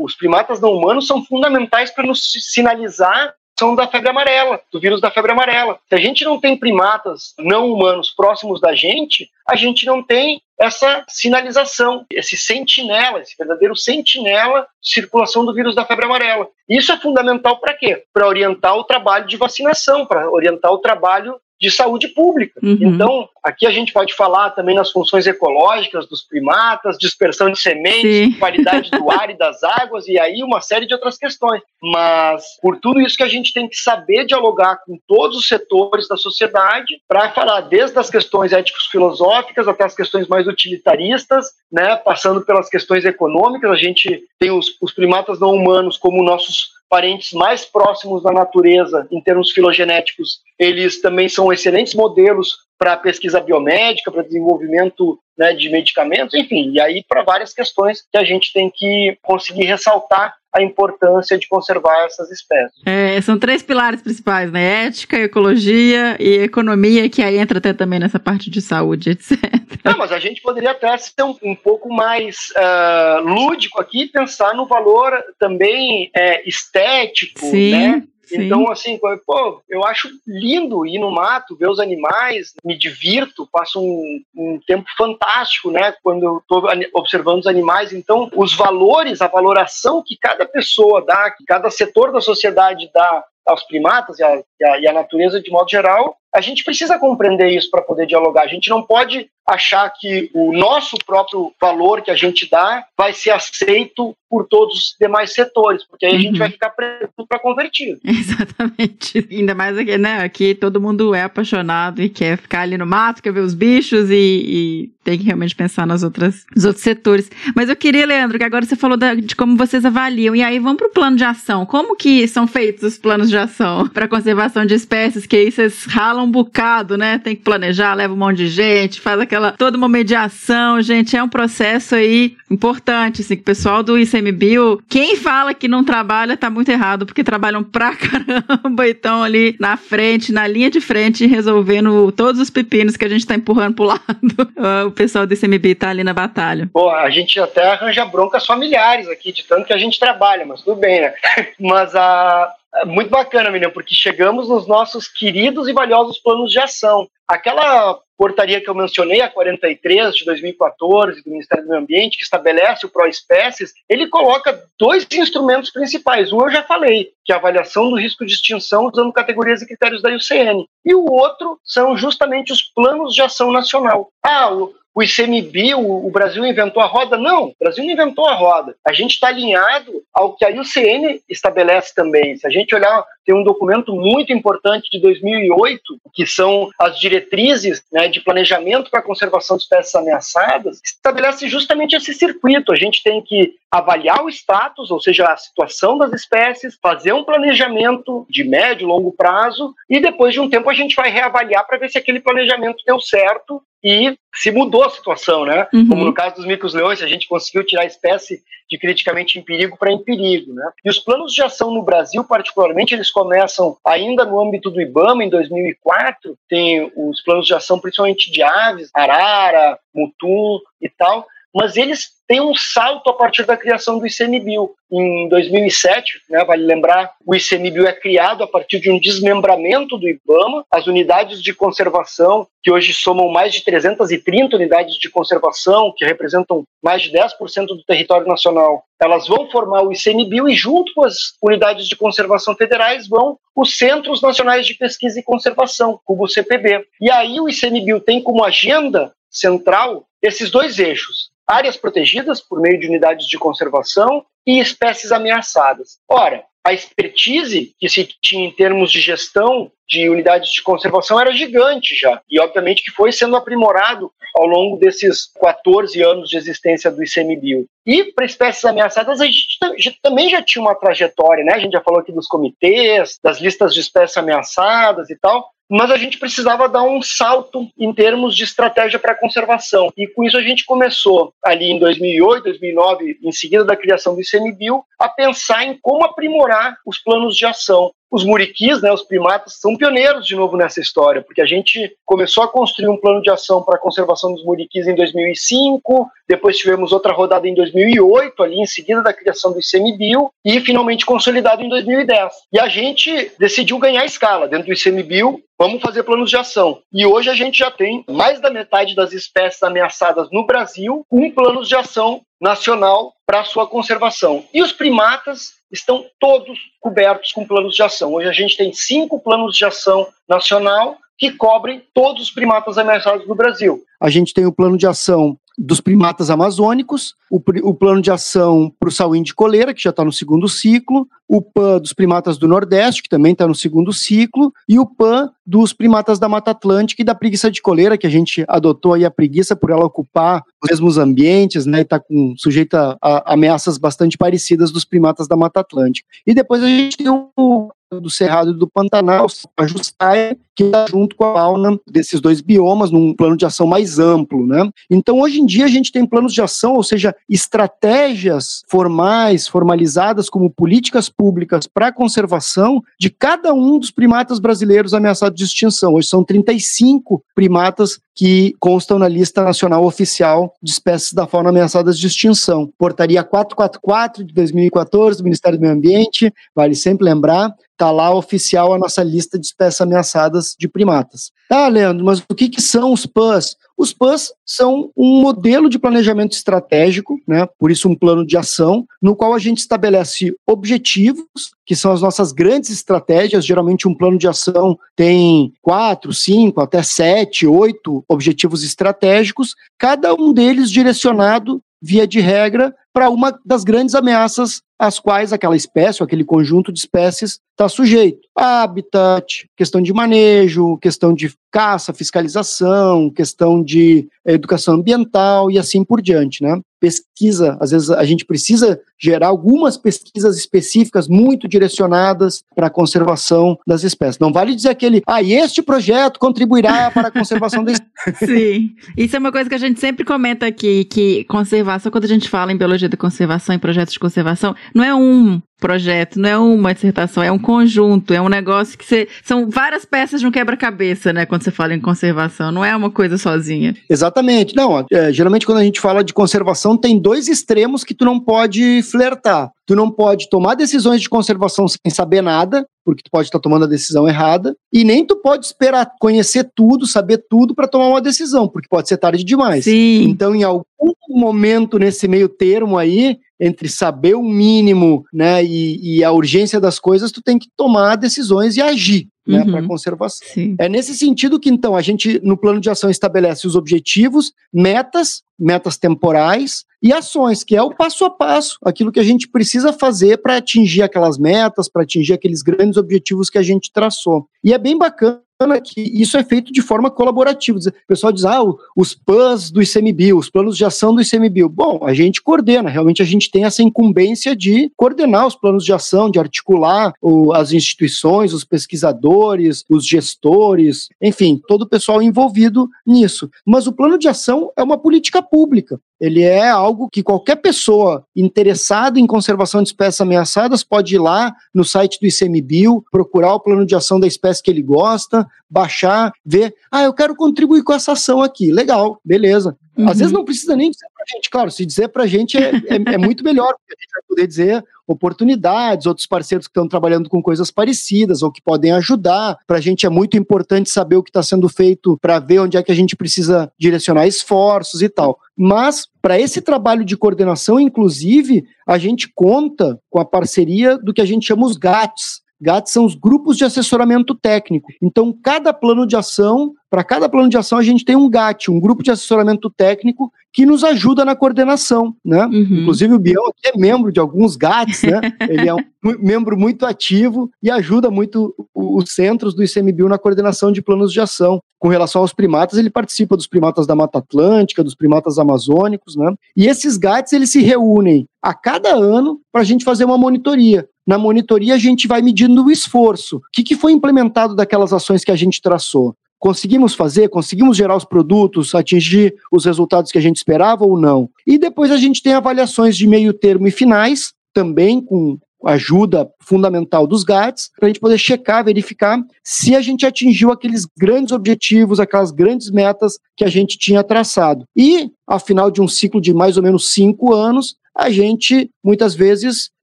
H: os primatas não humanos são fundamentais para nos sinalizar são da febre amarela, do vírus da febre amarela. Se a gente não tem primatas não humanos próximos da gente, a gente não tem essa sinalização, esse sentinela, esse verdadeiro sentinela de circulação do vírus da febre amarela. Isso é fundamental para quê? Para orientar o trabalho de vacinação, para orientar o trabalho de saúde pública. Uhum. Então, aqui a gente pode falar também nas funções ecológicas dos primatas, dispersão de sementes, Sim. qualidade do ar e das águas, e aí uma série de outras questões. Mas, por tudo isso que a gente tem que saber dialogar com todos os setores da sociedade para falar desde as questões éticos-filosóficas até as questões mais utilitaristas, né, passando pelas questões econômicas. A gente tem os, os primatas não humanos como nossos parentes mais próximos da natureza em termos filogenéticos, eles também são excelentes modelos para pesquisa biomédica, para desenvolvimento né, de medicamentos, enfim, e aí para várias questões que a gente tem que conseguir ressaltar a importância de conservar essas espécies.
G: É, são três pilares principais, né? Ética, ecologia e economia, que aí entra até também nessa parte de saúde, etc.
H: Não, mas a gente poderia até ser um, um pouco mais uh, lúdico aqui, pensar no valor também é, estético,
G: Sim.
H: né? Então, assim, pô, eu acho lindo ir no mato, ver os animais, me divirto, passo um, um tempo fantástico, né, quando eu estou observando os animais. Então, os valores, a valoração que cada pessoa dá, que cada setor da sociedade dá aos primatas e a, e a natureza de modo geral, a gente precisa compreender isso para poder dialogar. A gente não pode achar que o nosso próprio valor que a gente dá vai ser aceito por todos os demais setores, porque aí uhum. a gente uhum. vai ficar preso para convertido.
G: Exatamente. Ainda mais aqui, né? Aqui todo mundo é apaixonado e quer ficar ali no mato, quer ver os bichos e, e tem que realmente pensar nas outras, nos outros setores. Mas eu queria, Leandro, que agora você falou da, de como vocês avaliam. E aí vamos para o plano de ação. Como que são feitos os planos de ação para conservação de espécies? Que aí vocês ralam um bocado, né? Tem que planejar, leva um monte de gente, faz aquela toda uma mediação, gente. É um processo aí importante, assim, que o pessoal do ICMBio, quem fala que não trabalha tá muito errado, porque trabalham pra caramba e estão ali na frente, na linha de frente, resolvendo todos os pepinos que a gente tá empurrando pro lado. o pessoal do ICMBio tá ali na batalha.
H: Pô, a gente até arranja broncas familiares aqui, de tanto que a gente trabalha, mas tudo bem, né? mas a, muito bacana, menina, porque chegamos nos nossos queridos e valiosos planos de ação. Aquela portaria que eu mencionei, a 43 de 2014 do Ministério do Meio Ambiente, que estabelece o pró-espécies, ele coloca dois instrumentos principais. Um eu já falei, que é a avaliação do risco de extinção usando categorias e critérios da IUCN. E o outro são justamente os planos de ação nacional. Ah, o, o ICMBio, o Brasil inventou a roda. Não, o Brasil não inventou a roda. A gente está alinhado ao que a IUCN estabelece também. Se a gente olhar, tem um documento muito importante de 2008, que são as diretrizes né, de planejamento para a conservação de espécies ameaçadas, estabelece justamente esse circuito. A gente tem que avaliar o status, ou seja, a situação das espécies, fazer um planejamento de médio e longo prazo, e depois de um tempo a gente vai reavaliar para ver se aquele planejamento deu certo e se mudou a situação, né? Uhum. Como no caso dos micos-leões, a gente conseguiu tirar a espécie de criticamente em perigo para em perigo, né? E os planos de ação no Brasil, particularmente, eles começam ainda no âmbito do IBAMA, em 2004, tem os planos de ação principalmente de aves, arara, mutum e tal, mas eles têm um salto a partir da criação do ICMBio. Em 2007, né, vale lembrar, o ICMBio é criado a partir de um desmembramento do IBAMA. As unidades de conservação, que hoje somam mais de 330 unidades de conservação, que representam mais de 10% do território nacional, elas vão formar o ICMBio e junto com as unidades de conservação federais vão os Centros Nacionais de Pesquisa e Conservação, o CPB. E aí o ICMBio tem como agenda central esses dois eixos: áreas protegidas por meio de unidades de conservação e espécies ameaçadas. Ora, a expertise que se tinha em termos de gestão de unidades de conservação era gigante já, e obviamente que foi sendo aprimorado ao longo desses 14 anos de existência do ICMBio. E para espécies ameaçadas, a gente também já tinha uma trajetória, né? A gente já falou aqui dos comitês, das listas de espécies ameaçadas e tal, mas a gente precisava dar um salto em termos de estratégia para conservação. E com isso a gente começou ali em 2008, 2009, em seguida da criação do ICMBio, a pensar em como aprimorar os planos de ação.
J: Os muriquis, né, os primatas, são pioneiros de novo nessa história, porque a gente começou a construir um plano de ação para a conservação dos muriquis em 2005, depois tivemos outra rodada em 2008, ali em seguida da criação do ICMBio, e finalmente consolidado em 2010. E a gente decidiu ganhar escala dentro do ICMBio, vamos fazer planos de ação. E hoje a gente já tem mais da metade das espécies ameaçadas no Brasil com planos de ação nacional para sua conservação. E os primatas estão todos cobertos com planos de ação. Hoje a gente tem cinco planos de ação nacional que cobrem todos os primatas ameaçados no Brasil.
H: A gente tem o plano de ação dos primatas amazônicos, o, o plano de ação para o sauim de coleira, que já está no segundo ciclo, o PAN dos primatas do Nordeste, que também está no segundo ciclo, e o PAN dos primatas da Mata Atlântica e da preguiça de coleira, que a gente adotou aí a preguiça por ela ocupar os mesmos ambientes, né, e está sujeita a, ameaças bastante parecidas dos primatas da Mata Atlântica. E depois a gente tem o do Cerrado e do Pantanal, a Justaia, que está junto com a fauna desses dois biomas num plano de ação mais amplo, né? Então, hoje em dia, a gente tem planos de ação, ou seja, estratégias formais, formalizadas como políticas públicas para a conservação de cada um dos primatas brasileiros ameaçados de extinção. Hoje são 35 primatas que constam na lista nacional oficial de espécies da fauna ameaçadas de extinção. Portaria 444 de 2014 do Ministério do Meio Ambiente, vale sempre lembrar, está lá oficial a nossa lista de espécies ameaçadas de primatas. Tá, Leandro, mas o que, que são os PANs? Os PANs são um modelo de planejamento estratégico, né? por isso um plano de ação, no qual a gente estabelece objetivos, que são as nossas grandes estratégias. Geralmente um plano de ação tem quatro, cinco, até sete, oito objetivos estratégicos, cada um deles direcionado, via de regra, para uma das grandes ameaças às quais aquela espécie ou aquele conjunto de espécies está sujeito. Habitat, questão de manejo, questão de caça, fiscalização, questão de educação ambiental e assim por diante, né? Pesquisa, às vezes a gente precisa gerar algumas pesquisas específicas muito direcionadas para a conservação das espécies. Não vale dizer aquele, ah, este projeto contribuirá para a conservação da espécie.
G: Sim, isso é uma coisa que a gente sempre comenta aqui, que conservação, quando a gente fala em biologia da conservação, em projetos de conservação, não é um projeto, não é uma dissertação, é um conjunto, é um negócio que você. São várias peças de um quebra-cabeça, né? Quando você fala em conservação, não é uma coisa sozinha.
H: Exatamente. Não, é, geralmente quando a gente fala de conservação, tem dois extremos que tu não pode flertar. Tu não pode tomar decisões de conservação sem saber nada, porque tu pode estar tomando a decisão errada, e nem tu pode esperar conhecer tudo, saber tudo para tomar uma decisão, porque pode ser tarde demais.
G: Sim.
H: Então, em algum momento nesse meio termo aí, entre saber o mínimo, né, e, e a urgência das coisas, tu tem que tomar decisões e agir. Né,
G: Uhum.
H: para conservação.
G: Sim.
H: É nesse sentido que, então, a gente, no plano de ação, estabelece os objetivos, metas, metas temporais e ações, que é o passo a passo, aquilo que a gente precisa fazer para atingir aquelas metas, para atingir aqueles grandes objetivos que a gente traçou. E é bem bacana que isso é feito de forma colaborativa. O pessoal diz, ah, os PANs do ICMBio, os planos de ação do ICMBio. Bom, a gente coordena, realmente a gente tem essa incumbência de coordenar os planos de ação, de articular o- as instituições, os pesquisadores, os gestores, enfim, todo o pessoal envolvido nisso. Mas o plano de ação é uma política pública. Ele é algo que qualquer pessoa interessada em conservação de espécies ameaçadas pode ir lá no site do ICMBio, procurar o plano de ação da espécie que ele gosta, baixar, ver, ah, eu quero contribuir com essa ação aqui. Legal, beleza.
G: Uhum.
H: Às vezes não precisa nem dizer pra gente, claro, se dizer pra gente é, é, é muito melhor, porque a gente vai poder dizer oportunidades, outros parceiros que estão trabalhando com coisas parecidas ou que podem ajudar. Para a gente é muito importante saber o que está sendo feito para ver onde é que a gente precisa direcionar esforços e tal. Mas para esse trabalho de coordenação, inclusive, a gente conta com a parceria do que a gente chama os GATs. GATs são os grupos de assessoramento técnico. Então, cada plano de ação, para cada plano de ação, a gente tem um GAT, um grupo de assessoramento técnico, que nos ajuda na coordenação, né?
G: Uhum.
H: Inclusive o Bião aqui é membro de alguns GATs, né? Ele é um membro muito ativo e ajuda muito os centros do ICMBio na coordenação de planos de ação. Com relação aos primatas, ele participa dos primatas da Mata Atlântica, dos primatas amazônicos, né? E esses GATs, eles se reúnem a cada ano para a gente fazer uma monitoria. Na monitoria, a gente vai medindo o esforço. O que, que foi implementado daquelas ações que a gente traçou? Conseguimos fazer? Conseguimos gerar os produtos, atingir os resultados que a gente esperava ou não? E depois a gente tem avaliações de meio termo e finais, também com ajuda fundamental dos GATS, para a gente poder checar, verificar se a gente atingiu aqueles grandes objetivos, aquelas grandes metas que a gente tinha traçado. E, ao final de um ciclo de mais ou menos cinco anos, a gente muitas vezes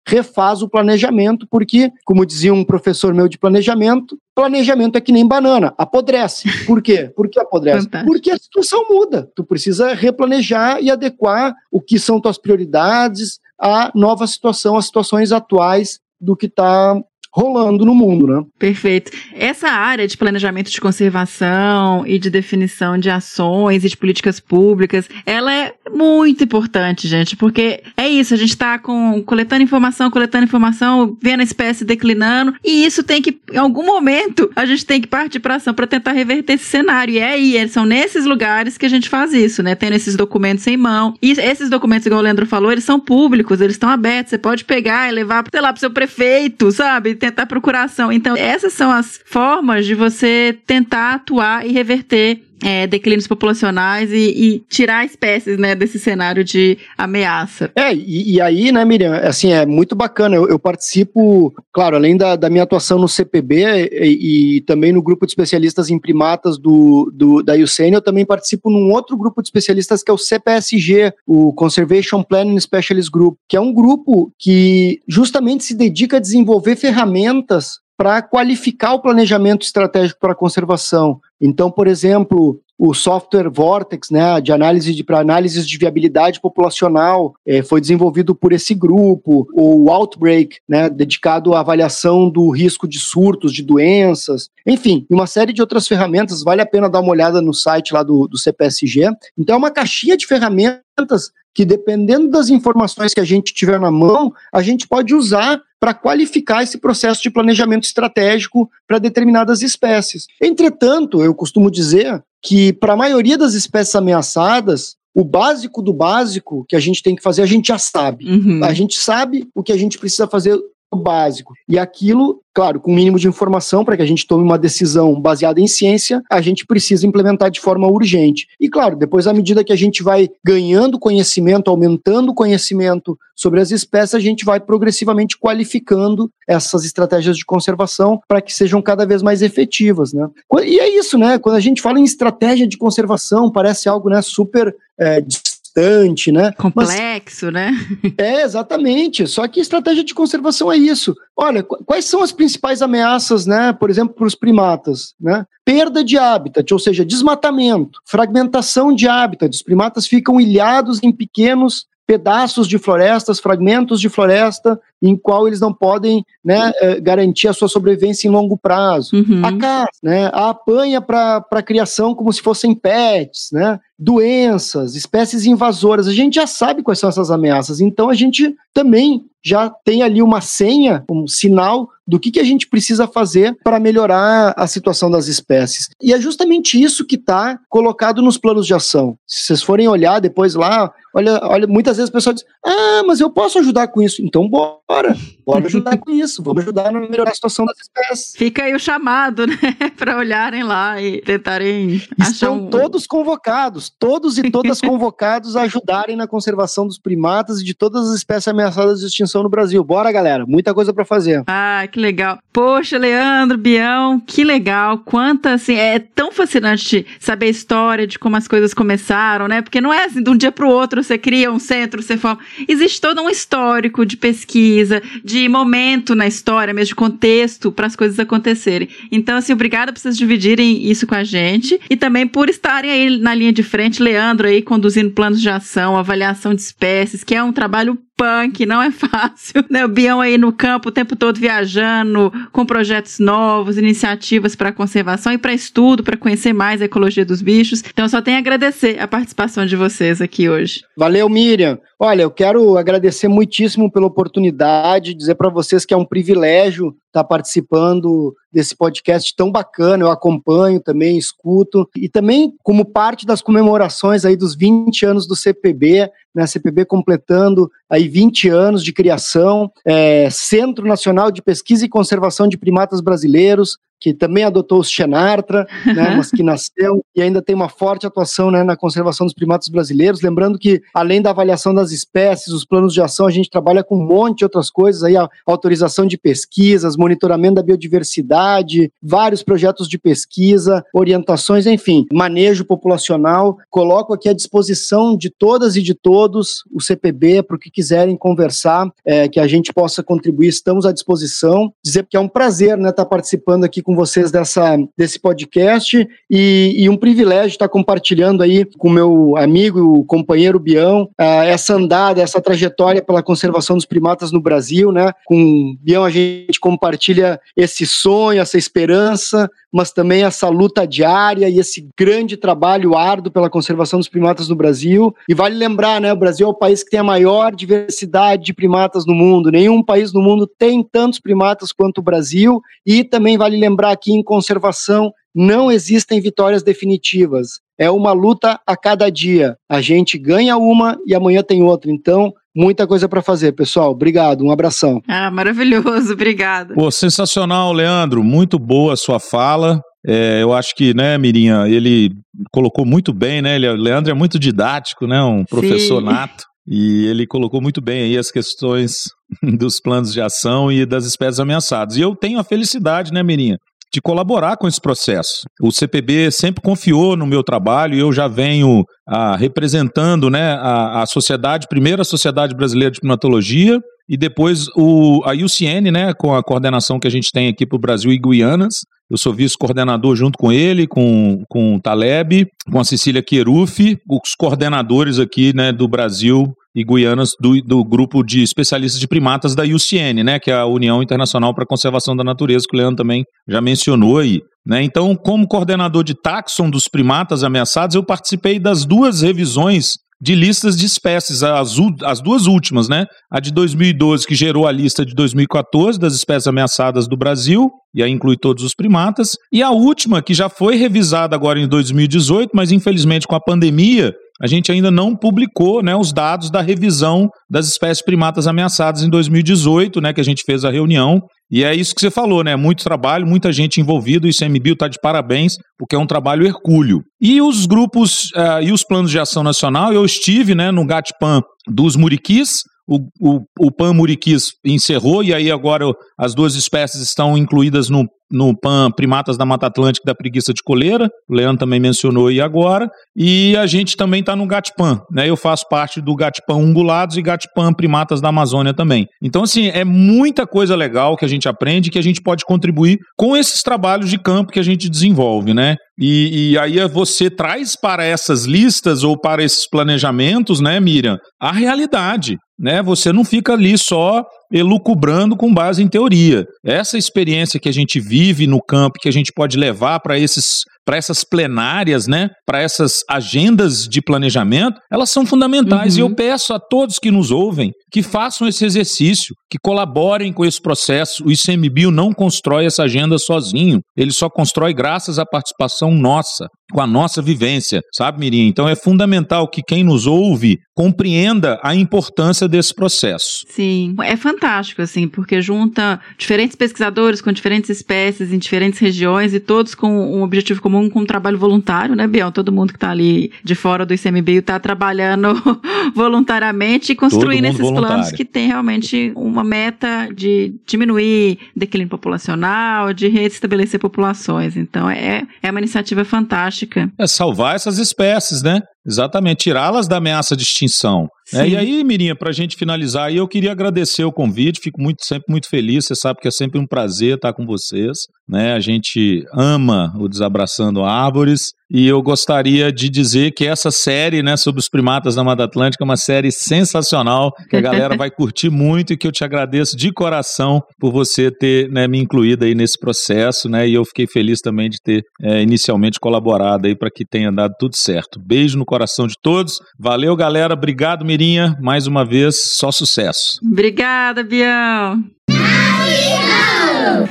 H: refaz o planejamento, porque, como dizia um professor meu de planejamento, planejamento é que nem banana, apodrece. Por quê? Por que apodrece?
G: Fantástico.
H: Porque a situação muda. Tu precisa replanejar e adequar o que são tuas prioridades à nova situação, às situações atuais do que está rolando no mundo, né?
G: Perfeito. Essa área de planejamento de conservação e de definição de ações e de políticas públicas, ela é muito importante, gente, porque é isso, a gente está com coletando informação, coletando informação, vendo a espécie declinando, e isso tem que, em algum momento, a gente tem que partir para ação para tentar reverter esse cenário. E é aí, são nesses lugares que a gente faz isso, né? Tendo esses documentos em mão. E esses documentos, igual o Leandro falou, eles são públicos, eles estão abertos, você pode pegar e levar, sei lá, pro seu prefeito, sabe? Tentar procuração. Então, essas são as formas de você tentar atuar e reverter é, declínios populacionais e, e, tirar espécies né, desse cenário de ameaça.
H: É, e, e, aí, né, Miriam, assim, é muito bacana. Eu, eu participo, claro, além da, da, minha atuação no CPB e, e, também no grupo de especialistas em primatas do, do, da IUCN, eu também participo num outro grupo de especialistas que é o CPSG, o Conservation Planning Specialist Group, que é um grupo que justamente se dedica a desenvolver ferramentas para qualificar o planejamento estratégico para conservação. Então, por exemplo, o software Vortex, né, de análise de para análises de viabilidade populacional, é, foi desenvolvido por esse grupo. O Outbreak, né, dedicado à avaliação do risco de surtos, de doenças, enfim, uma série de outras ferramentas. Vale a pena dar uma olhada no site lá do, do CPSG. Então, é uma caixinha de ferramentas que, dependendo das informações que a gente tiver na mão, a gente pode usar para qualificar esse processo de planejamento estratégico para determinadas espécies. Entretanto, eu costumo dizer que para a maioria das espécies ameaçadas, o básico do básico que a gente tem que fazer, a gente já sabe.
G: Uhum.
H: A gente sabe o que a gente precisa fazer básico. E aquilo, claro, com o mínimo de informação para que a gente tome uma decisão baseada em ciência, a gente precisa implementar de forma urgente. E claro, depois à medida que a gente vai ganhando conhecimento, aumentando o conhecimento sobre as espécies, a gente vai progressivamente qualificando essas estratégias de conservação para que sejam cada vez mais efetivas, né? E é isso, né? Quando a gente fala em estratégia de conservação, parece algo, né, super é, distante, né?
G: Complexo, Mas, né?
H: é, exatamente. Só que estratégia de conservação é isso. Olha, quais são as principais ameaças, né? Por exemplo, para os primatas, né? Perda de hábitat, ou seja, desmatamento, fragmentação de hábitat. Os primatas ficam ilhados em pequenos pedaços de florestas, fragmentos de floresta, em qual eles não podem né, garantir a sua sobrevivência em longo prazo.
G: Uhum.
H: A caça, né, a apanha para a criação como se fossem pets, né, doenças, espécies invasoras. A gente já sabe quais são essas ameaças, então a gente também já tem ali uma senha, um sinal do que, que a gente precisa fazer para melhorar a situação das espécies. E é justamente isso que está colocado nos planos de ação. Se vocês forem olhar depois lá, olha, olha, muitas vezes o pessoal diz: Ah, mas eu posso ajudar com isso. Então, bora, Ora, bora ajudar com isso. Vamos ajudar a melhorar a situação das espécies.
G: Fica aí o chamado, né? para olharem lá e tentarem.
H: Estão
G: um...
H: todos convocados, todos e todas convocados a ajudarem na conservação dos primatas e de todas as espécies ameaçadas de extinção no Brasil. Bora, galera, muita coisa para fazer.
G: Ah, que legal. Poxa, Leandro, Bião, que legal. Quanta, assim, é tão fascinante saber a história de como as coisas começaram, né? Porque não é assim, de um dia para o outro você cria um centro, você forma. Existe todo um histórico de pesquisa, de momento na história, mesmo de contexto para as coisas acontecerem. Então, assim, obrigada por vocês dividirem isso com a gente e também por estarem aí na linha de frente, Leandro aí conduzindo planos de ação, avaliação de espécies, que é um trabalho punk, não é fácil, né? O Bião aí no campo o tempo todo viajando, com projetos novos, iniciativas para conservação e para estudo, para conhecer mais a ecologia dos bichos. Então só tenho a agradecer a participação de vocês aqui hoje.
H: Valeu, Miriam. Olha, eu quero agradecer muitíssimo pela oportunidade, dizer para vocês que é um privilégio estar participando desse podcast tão bacana. Eu acompanho também, escuto. E também, como parte das comemorações aí dos 20 anos do CPB, né, CPB completando aí 20 anos de criação, é, Centro Nacional de Pesquisa e Conservação de Primatas Brasileiros, que também adotou o Xenartra, né, mas que nasceu e ainda tem uma forte atuação né, na conservação dos primatas brasileiros. Lembrando que, além da avaliação das espécies, os planos de ação, a gente trabalha com um monte de outras coisas, aí, a autorização de pesquisas, monitoramento da biodiversidade, vários projetos de pesquisa, orientações, enfim, manejo populacional. Coloco aqui à disposição de todas e de todos o CPB para o que quiserem conversar, é, que a gente possa contribuir, estamos à disposição. Dizer que é um prazer né, estar participando aqui com vocês dessa, desse podcast e, e um privilégio estar compartilhando aí com meu amigo, companheiro Bião, uh, essa andada, essa trajetória pela conservação dos primatas no Brasil, né? Com Bião a gente compartilha esse sonho, essa esperança, mas também essa luta diária e esse grande trabalho árduo pela conservação dos primatas no Brasil. E vale lembrar, né, o Brasil é o país que tem a maior diversidade de primatas no mundo. Nenhum país no mundo tem tantos primatas quanto o Brasil. E também vale lembrar aqui em conservação não existem vitórias definitivas. É uma luta a cada dia. A gente ganha uma e amanhã tem outra. Então, muita coisa para fazer, pessoal. Obrigado, um abração.
G: Ah, maravilhoso, obrigado.
I: Pô, sensacional, Leandro. Muito boa a sua fala. É, eu acho que, né, Mirinha, ele colocou muito bem, né? Ele, o Leandro é muito didático, né? Um professor Sim. nato. E ele colocou muito bem aí as questões dos planos de ação e das espécies ameaçadas. E eu tenho a felicidade, né, Mirinha, de colaborar com esse processo. O CPB sempre confiou no meu trabalho e eu já venho ah, representando né, a, a sociedade, primeiro a Sociedade Brasileira de Primatologia e depois o, a UCN, né, com a coordenação que a gente tem aqui para o Brasil e Guianas. Eu sou vice-coordenador junto com ele, com, com o Taleb, com a Cecília Querufi, os coordenadores aqui né, do Brasil e Guianas do, do grupo de especialistas de primatas da UCN, né, que é a União Internacional para a Conservação da Natureza, que o Leandro também já mencionou aí. Né? Então, como coordenador de taxon dos primatas ameaçados, eu participei das duas revisões de listas de espécies, as, as duas últimas, né? A de 2012, que gerou a lista de 2014 das espécies ameaçadas do Brasil, e aí inclui todos os primatas, e a última, que já foi revisada agora em 2018, mas infelizmente com a pandemia, a gente ainda não publicou né, os dados da revisão das espécies primatas ameaçadas em 2018, né, que a gente fez a reunião. E é isso que você falou, né? Muito trabalho, muita gente envolvida, o ICMBio está de parabéns, porque é um trabalho hercúleo. E os grupos uh, e os planos de ação nacional, eu estive né, no GATPAN dos Muriquis, o, o, o PAN Muriquis encerrou, e aí agora as duas espécies estão incluídas no no PAN Primatas da Mata Atlântica da Preguiça de Coleira, o Leandro também mencionou aí agora, e a gente também está no GATPAN, né? Eu faço parte do GATPAN Ungulados e GATPAN Primatas da Amazônia também. Então, assim, é muita coisa legal que a gente aprende que a gente pode contribuir com esses trabalhos de campo que a gente desenvolve, né? E, e, aí você traz para essas listas ou para esses planejamentos, né, Miriam, a realidade, né? Você não fica ali só elucubrando com base em teoria. Essa experiência que a gente vive no campo, que a gente pode levar para esses para essas plenárias, né, para essas agendas de planejamento, elas são fundamentais. Uhum. E eu peço a todos que nos ouvem que façam esse exercício, que colaborem com esse processo. O ICMBio não constrói essa agenda sozinho, ele só constrói graças à participação nossa, com a nossa vivência, sabe, Mirim? Então é fundamental que quem nos ouve compreenda a importância desse processo.
G: Sim, é fantástico, assim, porque junta diferentes pesquisadores com diferentes espécies em diferentes regiões e todos com um objetivo comum com um trabalho voluntário, né, Biel? Todo mundo que está ali de fora do ICMBio está trabalhando voluntariamente e construindo esses voluntário. planos que tem realmente uma meta de diminuir declínio populacional, de restabelecer populações. Então é, é uma iniciativa fantástica.
I: É salvar essas espécies, né? Exatamente, tirá-las da ameaça de extinção distinção é, e aí, Mirinha, para a gente finalizar, eu queria agradecer o convite, fico muito, sempre muito feliz, você sabe que é sempre um prazer estar com vocês, né? A gente ama o Desabraçando Árvores e eu gostaria de dizer que essa série, né, sobre os primatas da Mata Atlântica é uma série sensacional, que a galera vai curtir muito e que eu te agradeço de coração por você ter né, me incluído aí nesse processo, né? E eu fiquei feliz também de ter é, inicialmente colaborado aí para que tenha dado tudo certo. Beijo no coração de todos. Valeu, galera. Obrigado, Mirinha Mirinha, mais uma vez, só sucesso.
G: Obrigada, Bião.